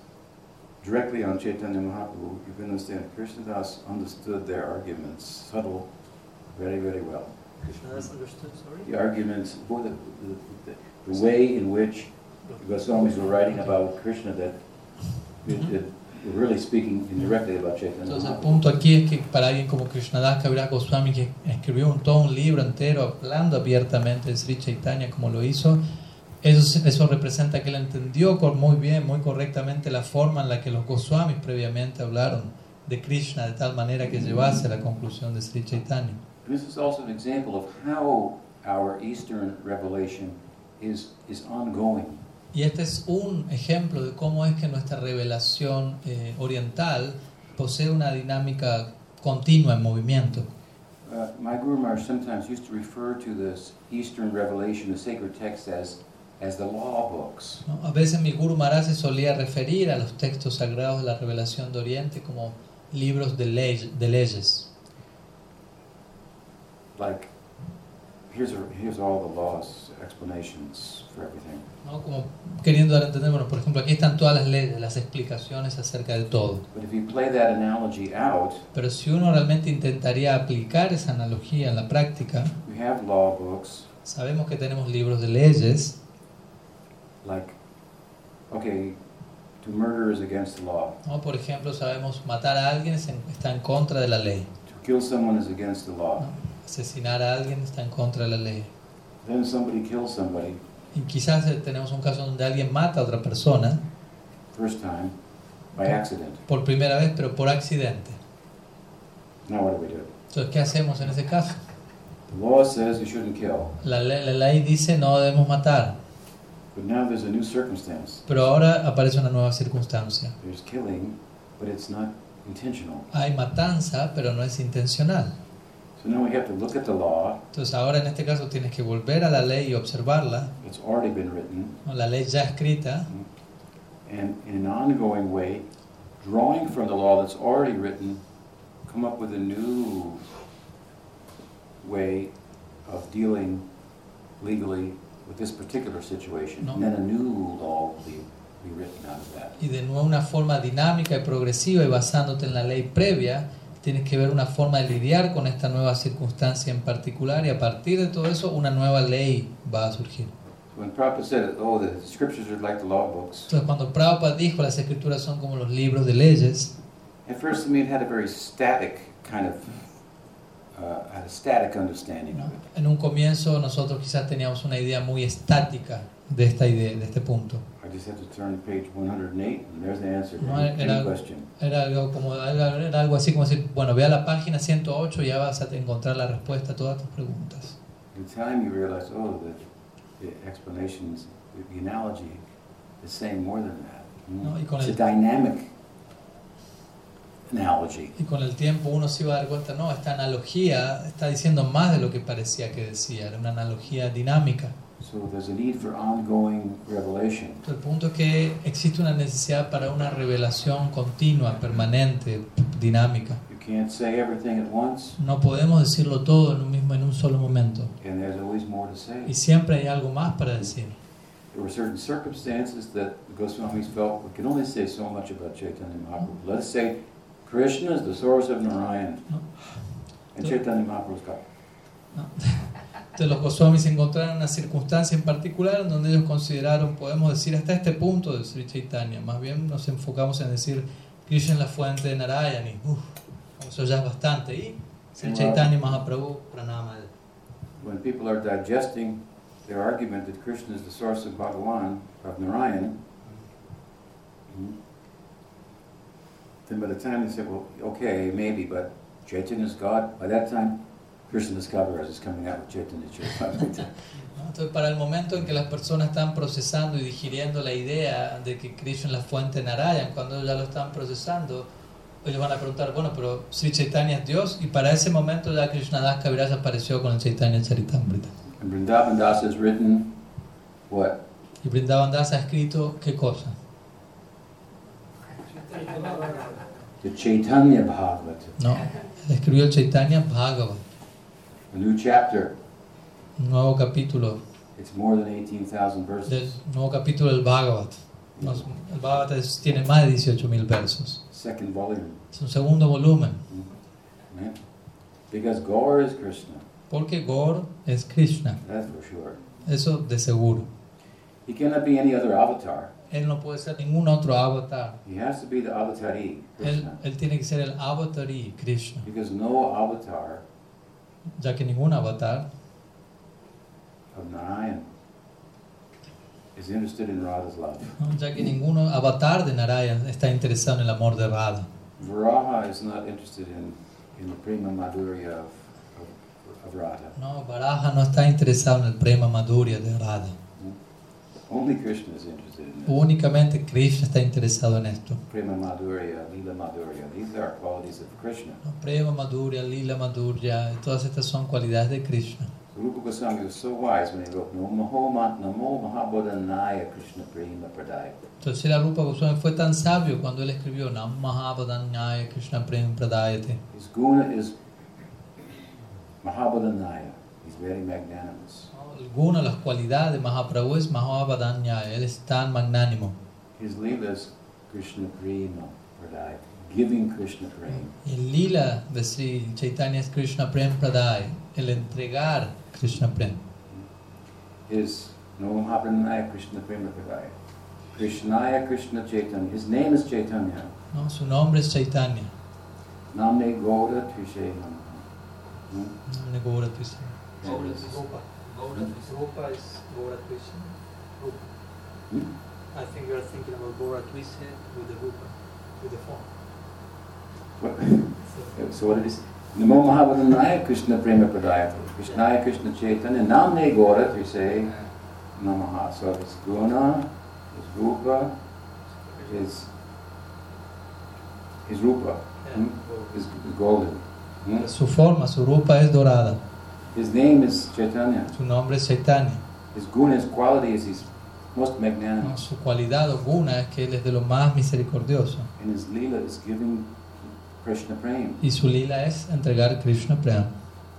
directly on Chaitanya Mahaprabhu, you can understand Krishnadas understood their arguments, subtle, very, very well. Krishnadas understood, sorry? The arguments, the, the, the, the way in which the Goswamis were writing about Krishna that, that, that were really speaking indirectly about Chaitanya Entonces, el punto aquí es que para alguien como Krishnadas Kaviraj Goswami, que escribió un, todo un libro entero hablando abiertamente de Sri Chaitanya como lo hizo, eso, eso representa que él entendió muy bien, muy correctamente la forma en la que los Goswamis previamente hablaron de Krishna de tal manera que llevase a la conclusión de Sri Chaitanya. And this is also an example of how our Eastern revelation is, is ongoing. Y este es un ejemplo de cómo es que nuestra revelación eh, oriental posee una dinámica continua en movimiento. Uh, my Guru Maharaj sometimes used to refer to this Eastern revelation, the sacred text, as, as the law books. ¿no? A veces mi Guru Maharaj se solía referir a los textos sagrados de la revelación de Oriente como libros de, ley- de leyes. Like, here's, a, here's all the laws, explanations for everything. ¿no? Como queriendo dar a entender, bueno, por ejemplo, aquí están todas las leyes, las explicaciones acerca de todo. But if you play that analogy out, Pero si uno realmente intentaría aplicar esa analogía en la práctica, we have law books sabemos que tenemos libros de leyes, like, okay, to murder is against the law, ¿no? Por ejemplo, sabemos matar a alguien es en- está en contra de la ley. to kill someone is against the law. ¿no? Asesinar a alguien está en contra de la ley. Then somebody kills somebody, Y quizás eh, tenemos un caso donde alguien mata a otra persona first time, by accident. por primera vez, pero por accidente. Now what do we do? Entonces, ¿qué hacemos en ese caso? The law says you shouldn't kill, La ley, la ley dice no debemos matar, but now there's a new circumstance. pero ahora aparece una nueva circunstancia. There's killing, but it's not intentional. Hay matanza, pero no es intencional. So now we have to look at the law. Entonces ahora en este caso tienes que volver a la ley y observarla, It's already been written, la ley ya escrita, mm-hmm. and in an ongoing way, drawing from the law that's already written, come up with a new way of dealing legally with this particular situation. No. And then a new law will be, be written out of that. y de nuevo una forma dinámica y progresiva y basándote en la ley previa, tienes que ver una forma de lidiar con esta nueva circunstancia en particular y a partir de todo eso una nueva ley va a surgir. Oh, Entonces cuando Prabhupada dijo las escrituras son como los libros de leyes, at first to me it had a very static kind of, uh, had a static understanding ¿no? of it. en un comienzo nosotros quizás teníamos una idea muy estática de esta idea, de este punto. Just have to turn to page 108 and there's the answer to No, any era- question. Era algo, como, era era algo así como decir, bueno, ve a la página 108 y ya vas a encontrar la respuesta a todas tus preguntas. In time you realize, oh, the, the explanations, the, the analogy is saying more than that. No, it's el- a dynamic analogy. Y con el tiempo uno se iba a dar cuenta, no, esta analogía está diciendo más de lo que parecía que decía, era una analogía dinámica. So there's a need for ongoing revelation. El punto es que existe una necesidad para una revelación continua, permanente, dinámica. You can't say everything at once, No podemos decirlo todo en un mismo en un solo momento. and there's always more to say. Y siempre hay algo más para decir. There were certain circumstances that the Goswamis felt we can only say so much about Chaitanya Mahaprabhu. Let's say Krishna is the source of Narayan. No. And Chaitanya Mahaprabhu's got Entonces los Goswamis encontraron en una circunstancia en particular en donde ellos consideraron, podemos decir, hasta este punto de Sri Chaitanya. Más bien nos enfocamos en decir, Krishna es la fuente de Narayana y uf, eso ya es bastante. Y Sri Chaitanya Mahaprabhu, Pranama. when people are digesting their argument that Krishna is the source of Bhagavan, of Narayan, hmm, then by the time they say, well, okay, maybe, but Chaitanya is God, by that time, Krishna Kaviraj is coming out with Chaitanya Charitamrita. Entonces para el momento en que las personas están procesando y digiriendo la idea de que Krishna es la fuente de Narayana, cuando ya lo están procesando, ellos van a preguntar, bueno, pero Sri Chaitanya es Dios, y para ese momento ya Krishna Das Kaviraj apareció con el Chaitanya Charitamrita. and Vrindavan Das has written, what? Y Brindavan Das ha escrito qué cosa? The Chaitanya Bhagavata, No, él escribió el Chaitanya Bhagavat, a new chapter. un nuevo capítulo It's more than 18,000 del verses. nuevo capítulo del Bhagavat. No, El Bhagavat es- tiene más de 18.000 versos. Second volume. Es un segundo volumen, Right? Because Gaur is Krishna, porque Gaur es Krishna, that's for sure. eso de seguro. He cannot be any other avatar. Él no puede ser ningún otro avatar. He has to be the avatari, Él, él tiene que ser el avatari Krishna, Because no avatar ya que ningún avatar of Narayan is interested in Radha's love. ya que ningún avatar de Narayana está interesado en el amor de Radha. Varaha is not interested in, in the prema madhurya of, of, of Radha. No, Baraja no está interesado en el prema madhurya de Radha. Only Krishna is interested in this. Únicamente Krishna está interesado en esto. Prema madhurya, lila madhurya. These are qualities of Krishna. ¿no? Prema madhurya, lila madhurya, todas estas son cualidades de Krishna. Rupa Goswami was so wise when he wrote Namo Namo Mahabodhanaya Krishna Prema Pradaya. Entonces la Rupa Goswami fue tan sabio cuando él escribió Nam Mahabodhanyaya Krishna Prem Pradayate. His guna is Mahabodhanaya. He's very magnanimous. El guna, las cualidades de Mahaprabhu es Mahabodhanyaya, él es tan magnánimo. His lila is Krishna Prema Pradaya, giving Krishna Prema. El lila de Sri Chaitanya es Krishna Prem Praday, el entregar Krishna Prem. His Mahabodhanaya Krishna Prema Pradaya. Krishnaya Krishna Chaitanya. His name is Chaitanya. ¿no? Su nombre es Chaitanya. Namne Goda Trishe. Hmm? Namne Gaura Krishna. That is- Rupa. Rupa is Gora Krishna. Rupa. Hmm? I think you're thinking about Gora Krishna with the Rupa, with the form. What? So, So what it is? Namo Mahavadhanaya Krishna Prema Pradayate. Krishnaya Krishna Chaitanya Namne Gora we say Namaha. So it's guna, his rupa, his, his rupa hmm, is golden. hmm. Su forma, su rupa es dorada. His name is Chaitanya. Su nombre es Chaitanya. His guna, his quality is he's most ¿no? magnanimous. Su cualidad o guna es que él es de lo más misericordioso. And his lila is giving Krishna Prem. Y su lila es entregar Krishna Prem.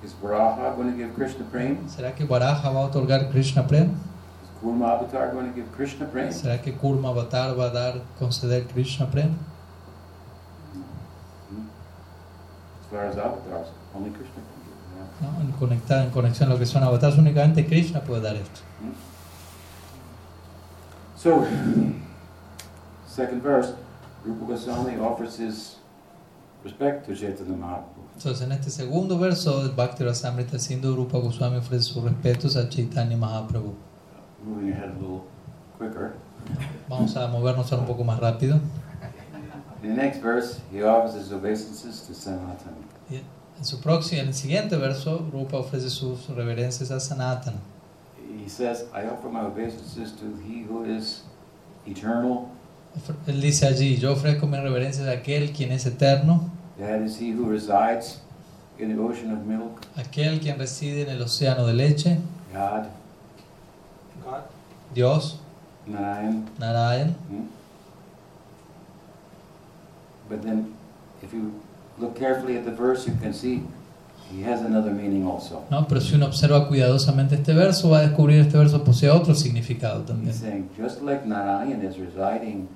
Is Varaha going to give Krishna Prem? ¿Será que Varaha va a otorgar Krishna Prem? Is Kurma Avatar going to give Krishna Prem? ¿Será que Kurma Avatar va a dar, conceder Krishna Prem? Hmm? As far as avatars, only Krishna yeah. ¿No? En, conectada, en conexión a lo que son avatares, únicamente Krishna puede dar esto. So, second verse, Rupa Goswami offers his respect to Chaitanya Mahaprabhu. Entonces, en este segundo verso, el Bhakti Rasamrita Sindhu Rupa Goswami ofrece sus respetos a Chaitanya Mahaprabhu. Moving ahead a little quicker. Vamos a movernos ahora un poco más rápido. In the next verse, he offers his obeisances to Sanatana. En su próximo, en el siguiente verso, Rupa ofrece sus reverencias a Sanatana. He says, I offer my obeisances to he who is eternal, Ofre- Él dice allí, yo ofrezco mis reverencias a aquel quien es eterno, that is he who resides in the ocean of milk, aquel quien reside en el océano de leche, God, God. Dios, Narayan. Narayan. Hmm? But then, if you look carefully at the verse, you can see he has another meaning also. ¿no? Pero si uno observa cuidadosamente este verso, va a descubrir este verso posee otro significado también. He's saying, just like Narayan is residing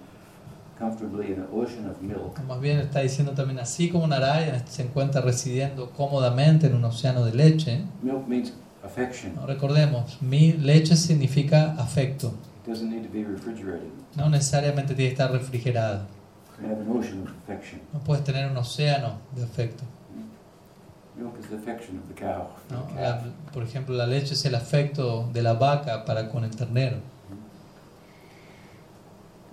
comfortably in an ocean of milk, Más bien está diciendo también, así como Narayan se encuentra residiendo cómodamente en un océano de leche, milk means affection. ¿no? recordemos, mi leche significa afecto, It doesn't need to be refrigerated. no necesariamente tiene que estar refrigerado, You have an ocean of affection. no puedes tener un océano de afecto. Milk is the affection of the cow. for ¿no? the La- por ejemplo, la leche es el afecto de la vaca para con el ternero.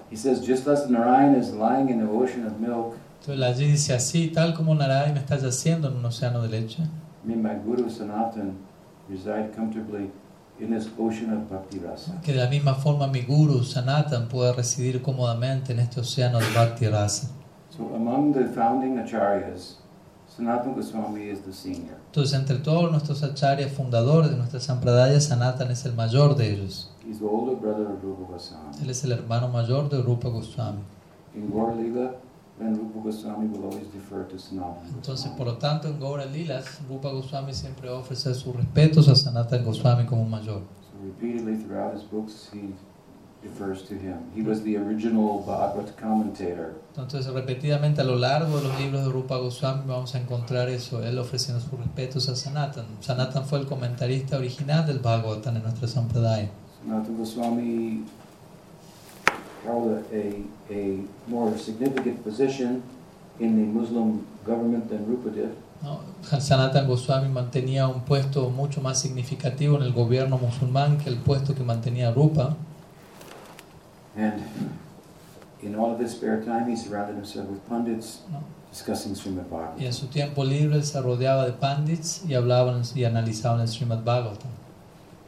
He says, just as Narayan is lying in the ocean of milk, Entonces allí dice así, tal como Narayan está yaciendo en un océano de leche, me, my Guru Sanatan, reside comfortably in this ocean of bhakti rasa. que de la misma forma mi guru Sanatan puede residir cómodamente en este océano de Bhakti Rasa. So among the founding acharyas, Sanatana Goswami is the senior. Entonces, entre todos nuestros acharyas fundadores de nuestra sampradaya, Sanatan es el mayor de ellos. He's the older brother of Rupa Goswami. Él es el hermano mayor de Rupa Goswami. In Gaur Lila, then Rupa Goswami will always defer to Sanatana Entonces, por lo tanto, en Gaura Lilas, Rupa Goswami siempre ofrece sus respetos a Sanatan Goswami como mayor. So repeatedly throughout his books, he refers to him. He was the original Bhagavad commentator. Entonces, repetidamente a lo largo de los libros de Rupa Goswami vamos a encontrar eso, él ofreciendo sus respetos a Sanatan. Sanatan fue el comentarista original del Bhagavatam en nuestra sampradaya. Sanatana Goswami held a, more significant position in the Muslim government than Rupa did. ¿no? Sanatan Goswami mantenía un puesto mucho más significativo en el gobierno musulmán que el puesto que mantenía Rupa. And in all of his spare time, he surrounded himself with pundits ¿no? discussing Srimad Y en Bhagavatam. su tiempo libre se rodeaba de pandits y hablaban y analizaban el Srimad Bhagavatam.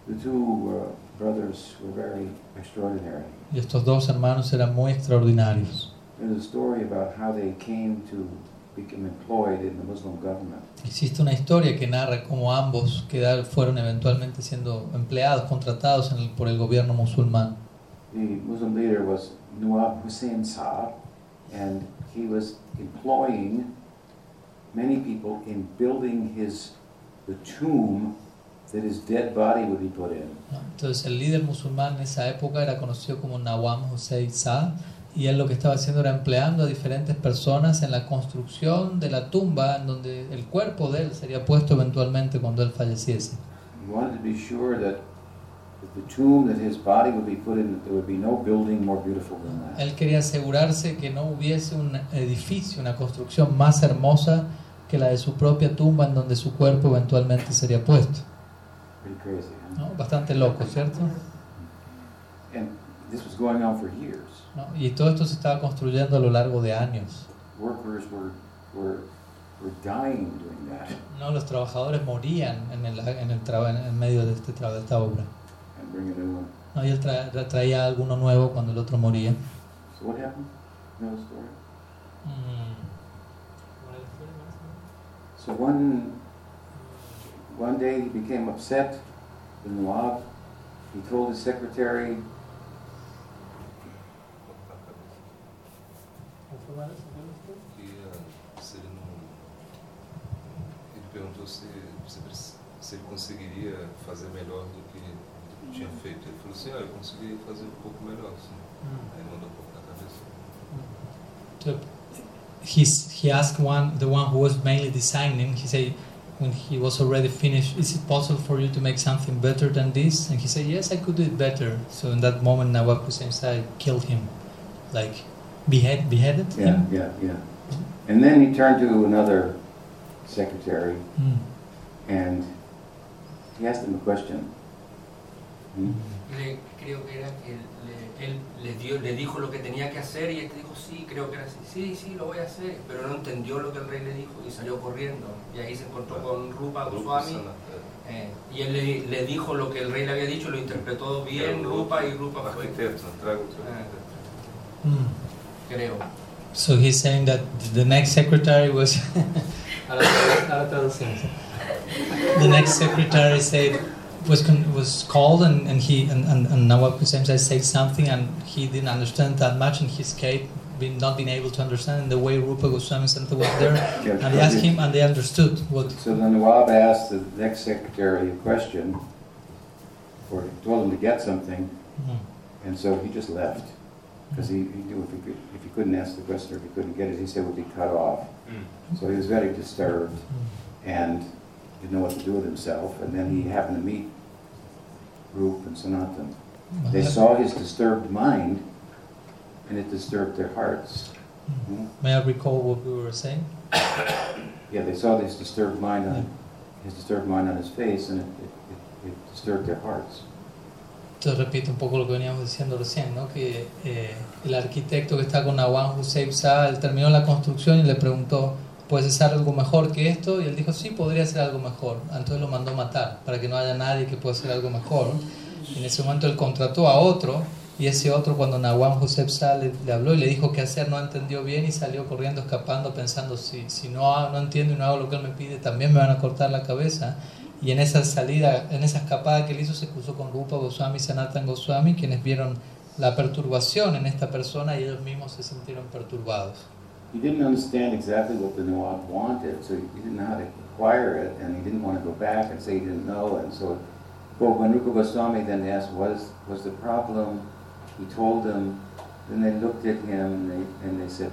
The two uh, brothers were very extraordinary. Y estos dos hermanos eran muy extraordinarios. There's a story about how they came to become employed in the Muslim government. Existe una historia que narra cómo ambos quedar, fueron eventualmente siendo empleados, contratados en el- por el gobierno musulmán. The Muslim leader was Nawab Hussain Saab, and he was employing many people in building his the tomb that his dead body would be put in. Entonces el líder musulmán en esa época era conocido como Nawam Hussein Saad y él lo que estaba haciendo era empleando a diferentes personas en la construcción de la tumba en donde el cuerpo de él sería puesto eventualmente cuando él falleciese. He wanted to be sure that that the tomb that his body would be put in, that there would be no building more beautiful than that. Él quería asegurarse que no hubiese un edificio, una construcción más hermosa que la de su propia tumba en donde su cuerpo eventualmente sería puesto. Crazy, huh? ¿no? Bastante loco, ¿cierto? And this was going on for years. ¿No? Y todo esto se estaba construyendo a lo largo de años. Workers were were were dying doing that No, los trabajadores morían en el, en el, traba- en el medio de, este, de esta obra. and bring a new one. No, y él tra- tra- traía alguno nuevo cuando el otro moría. So what happened? You know the story? Mm. So one, one day he became upset, the Nawab. He told his secretary, se ele não. Ele perguntou se, se, se ele conseguiria fazer melhor do que tinha feito. Ele falou assim: ah, eu consegui fazer um pouco melhor. Assim. Aí ele mandou cortar a cabeça. So he's, he asked one, the one who was mainly designing, he said, when he was already finished, is it possible for you to make something better than this? And he said, yes, I could do it better. So in that moment, Nawab Hussein Said killed him, like behead, beheaded yeah, him. yeah, yeah. And then he turned to another secretary Mm. and he asked him a question. Hmm? Él le, dio, le dijo lo que tenía que hacer y este dijo, sí, creo que era así, sí, sí, lo voy a hacer, pero no entendió lo que el rey le dijo y salió corriendo. Y ahí se encontró con Rupa Goswami eh, y él le, le dijo lo que el rei le había dicho, lo interpretó bien Rupa y Rupa fue. Mm. creo. So he's saying that the next secretary was the next secretary said was con- was called and, and he and, and, and Nawab Hussein said said something and he didn't understand that much and he escaped being not being able to understand and the way Rupa Goswami Santa was there Yeah, and they asked him and they understood what So the Nawab asked the next secretary a question, or told him to get something, Mm. and so he just left. Because he, he knew if he, could, if he couldn't ask the question or if he couldn't get it, he said it would be cut off. So he was very disturbed and didn't know what to do with himself. And then he happened to meet Rup and Sanatan. They saw his disturbed mind, and it disturbed their hearts. Hmm? May I recall what we were saying? Yeah, they saw his disturbed mind on his disturbed mind on his face, and it, it, it, it disturbed their hearts. Entonces repito un poco lo que veníamos diciendo recién, ¿no? que eh, el arquitecto que está con Nawab Hussein él terminó la construcción y le preguntó, ¿puedes hacer algo mejor que esto? Y él dijo, sí, podría hacer algo mejor. Entonces lo mandó matar, para que no haya nadie que pueda hacer algo mejor. En ese momento él contrató a otro, y ese otro cuando Nawab Hussein Shah le, habló y le dijo qué hacer, no entendió bien y salió corriendo, escapando, pensando, si, si no, no entiendo y no hago lo que él me pide, también me van a cortar la cabeza. Y en esa salida, en esa escapada que él hizo, se cruzó con Rupa Goswami y Sanatan Goswami, quienes vieron la perturbación en esta persona y ellos mismos se sintieron perturbados. He didn't understand exactly what the Nawab wanted, so he didn't know how to acquire it, and he didn't want to go back and say he didn't know. And so, well, when Rupa Goswami then asked, "What is was the problem?" He told them. Then they looked at him and they and they said,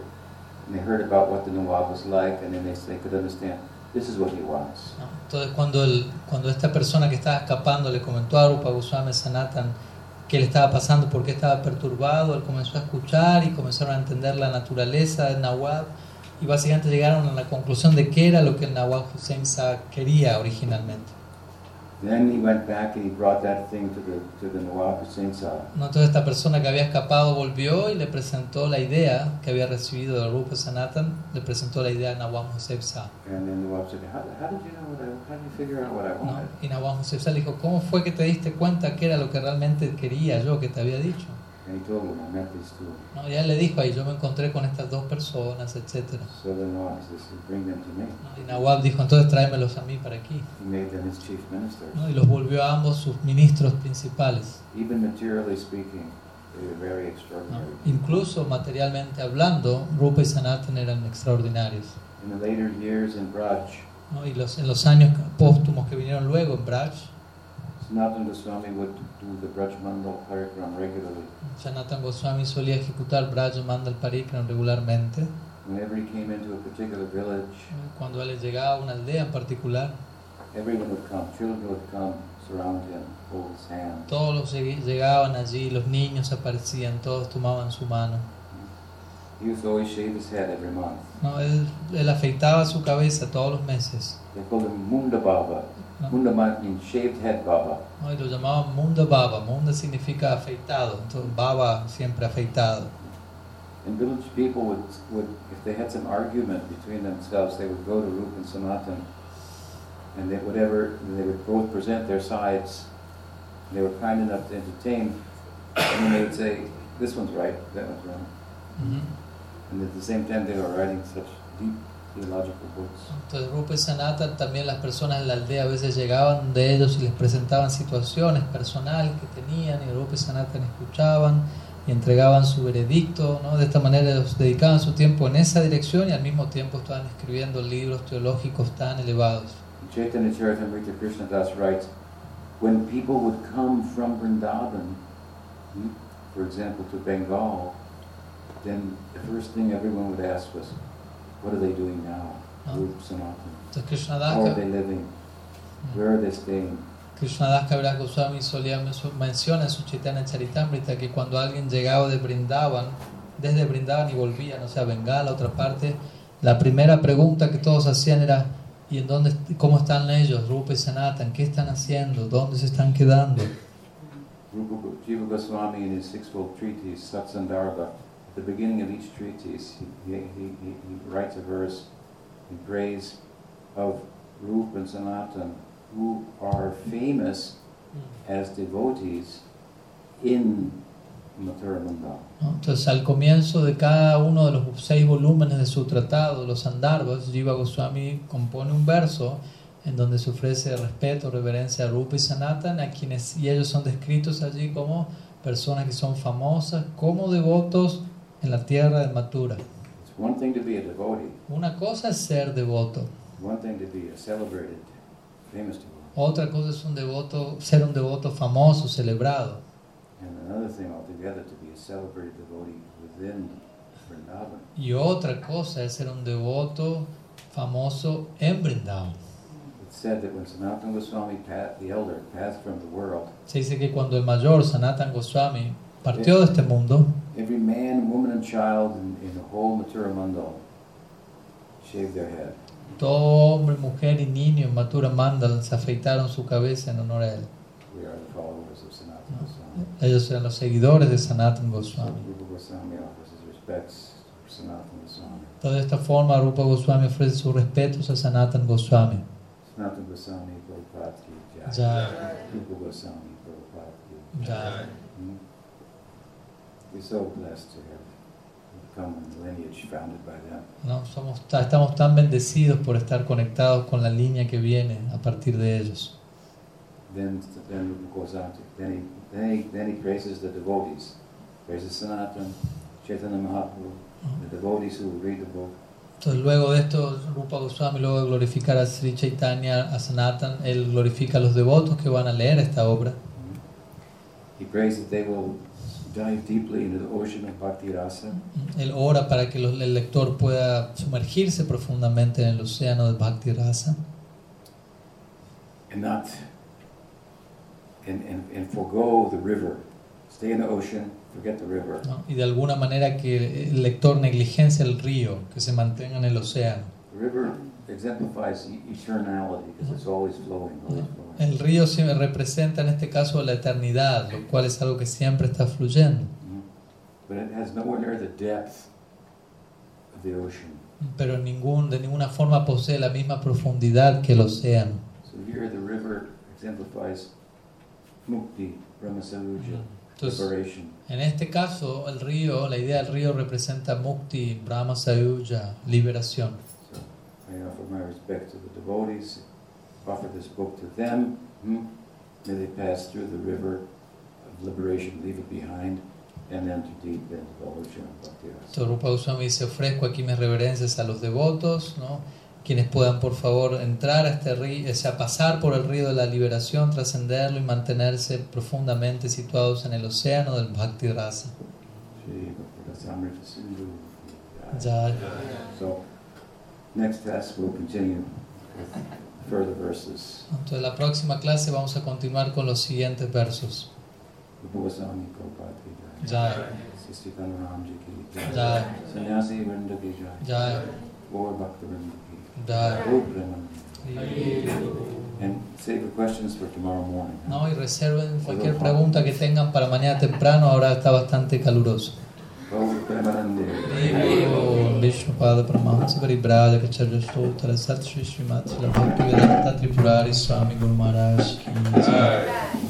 and they heard about what the Nawab was like, and then they they could understand. This is what he wants. Entonces cuando, el, cuando esta persona que estaba escapando le comentó a Rupa Goswami Sanatan qué le estaba pasando, por qué estaba perturbado, él comenzó a escuchar y comenzaron a entender la naturaleza del Nawab y básicamente llegaron a la conclusión de qué era lo que el Nawab Hussein quería originalmente. Then he went back and he brought that thing to the to the Nawab Hussein Shah. ¿no? Entonces esta persona que había escapado volvió y le presentó la idea que había recibido de Rupa Sanatan, le presentó la idea a Nawab Hussein Shah. And then Nawab said, how, how did you know what I, how did you figure out what I ¿no? wanted? Y Nawab Hussein Shah le dijo, ¿cómo fue que te diste cuenta que era lo que realmente quería yo, que te había dicho? ¿No? Y él le dijo ahí, yo me encontré con estas dos personas, etc. So me. Y Nawab dijo, entonces tráemelos a mí para aquí. ¿no? Y los volvió a ambos sus ministros principales. Even materially speaking, they were very ¿no? extraordinary. Incluso materialmente hablando, Rupa y Sanatan eran extraordinarios. ¿no? Y los, en los años póstumos que vinieron luego en Braj, Sanatana Goswami would do the Braj Mandal Parikram regularly. Sanatan Goswami solía ejecutar Braj Mandal Parikram regularmente. Whenever he came into a particular village. Cuando él llegaba a una aldea en particular, everyone would come, children would come, surround him, hold his hand. todos los lleg- llegaban allí, los niños aparecían, todos tomaban su mano. He used to always shave his head every month. ¿no? Él, él afeitaba su cabeza todos los meses. They called him Munda Baba. ¿No? Munda means shaved head Baba. ¿no? Y lo llamaban Munda Baba. Munda significa afeitado, entonces Baba siempre afeitado. And village people would, would, if they had some argument between themselves, they would go to Rupa and Sanatan, and they, whatever, they would both present their sides. They were kind enough to entertain, and then they would say, this one's right, that one's wrong. Ujú. And at the same time, they were writing such deep theological books. Entonces Rupa y Sanatan, también las personas de la aldea a veces llegaban de ellos y les presentaban situaciones personales que tenían y Rupa y Sanatan escuchaban y entregaban su veredicto, ¿no? De esta manera ellos dedicaban su tiempo en esa dirección y al mismo tiempo estaban escribiendo libros teológicos tan elevados. Chaitanya Charitamrita Krishna Das writes, when people would come from Vrindavan, for example, to Bengal, then the first thing everyone would ask was, what are they doing now? Ah. Entonces How are they living? Where are they staying? Goswami solía menso- menciona en su Chaitanya Charitamrita que cuando alguien llegaba de Brindavan, desde Brindavan y volvían, o sea, Bengala, otra parte, la primera pregunta que todos hacían era ¿y en dónde, cómo están ellos, Rupa y Sanatan? ¿Qué están haciendo? ¿Dónde se están quedando? Rupa Go- Jiva Goswami in his sixfold treatise, Satsandarbha, at the beginning of each treatise, he, he, he, he writes a verse in praise of Rupa and Sanatan, who are famous as devotees in Mathura. ¿no? Entonces, al comienzo de cada uno de los seis volúmenes de su tratado, los Sandarbhas, Jiva Goswami compone un verso en donde se ofrece respeto, reverencia a Rupa y Sanatan, a quienes, y ellos son descritos allí como personas que son famosas, como devotos en la tierra de Mathura. It's one thing to be a devotee, Una cosa es ser devoto, one thing to be a celebrated, famous devotee, otra cosa es un devoto, ser un devoto famoso, celebrado, Vrindavan. y otra cosa es ser un devoto famoso en Brindavan. It's said that when Sanatana Goswami, pa- the elder, passed from the world, Se dice que cuando el mayor Sanatan Goswami partió de este mundo, every man, woman, and child in, in the whole Mathura Mandal shaved their head. todo hombre, mujer y niño en Mathura Mandal se afeitaron su cabeza en honor a él. We are the followers of Sanatana Goswami. Ellos eran los seguidores de Sanatan So Goswami. Rupa Goswami offers his respects to Sanatana Goswami. Entonces, de esta forma, Rupa Goswami ofrece sus respetos a Sanatan Goswami. Sanatana Goswami Prabhupada ki jai. Ya, Rupa Goswami Prabhupada ki ya. We're so blessed to have come in the lineage founded by them. ¿no? Somos, ta- estamos tan bendecidos por estar conectados con la línea que viene a partir de ellos. Then, then Rupa goes on to, then he, then he, then he praises the devotees. Praises Sanatan, Chaitanya Mahaprabhu, the devotees who read the book. Entonces, luego de esto, Rupa Goswami, luego de glorificar a Sri Chaitanya, a Sanatan, él glorifica a los devotos que van a leer esta obra. He prays that they will dive deeply into the ocean of Bhakti Rasa Él ora para que el lector pueda sumergirse profundamente en el océano de Bhakti Rasa and not, and, and, and forego the river. Stay in the ocean, forget the river. ¿no? y de alguna manera que el lector negligencia el río, que se mantenga en el océano. The river exemplifies e- eternality because it's always flowing, always flowing. El río siempre representa en este caso la eternidad, lo cual es algo que siempre está fluyendo. But it has nowhere near the depth of the ocean. pero ningún, de ninguna forma posee la misma profundidad que el océano. So here the river exemplifies mukti, brahmasaruja, Entonces, liberation. en este caso, el río, la idea del río representa mukti, brahma sayuja, liberación. I offer my respect to the devotees, offer this book to them. hmm? May they pass through the river of liberation, leave it behind, and enter deep into. Entonces, Rupa Goswami dice, ofrezco aquí mis reverencias a los devotos, ¿no? quienes puedan por favor entrar a este río, o sea, pasar por el río de la liberación, trascenderlo y mantenerse profundamente situados en el océano del Bhakti Rasa. Shri Bhakti-rasamrita Sindhu. Ya, So, next class we'll continue with further verses. entonces, la próxima clase vamos a continuar con los siguientes versos. Jai. Jai. Sannyasi Vrinda ki jai. Vrinda ki. And save the questions for tomorrow morning. No, y reserven cualquier pregunta que tengan para mañana temprano, ahora está bastante caluroso. Vishnupada Paramahansa Varibrada Kacharya Stotara Sat Shri Srimati Srila Bhakti Vedanta Tripurari Swami Guru Maharaj Ki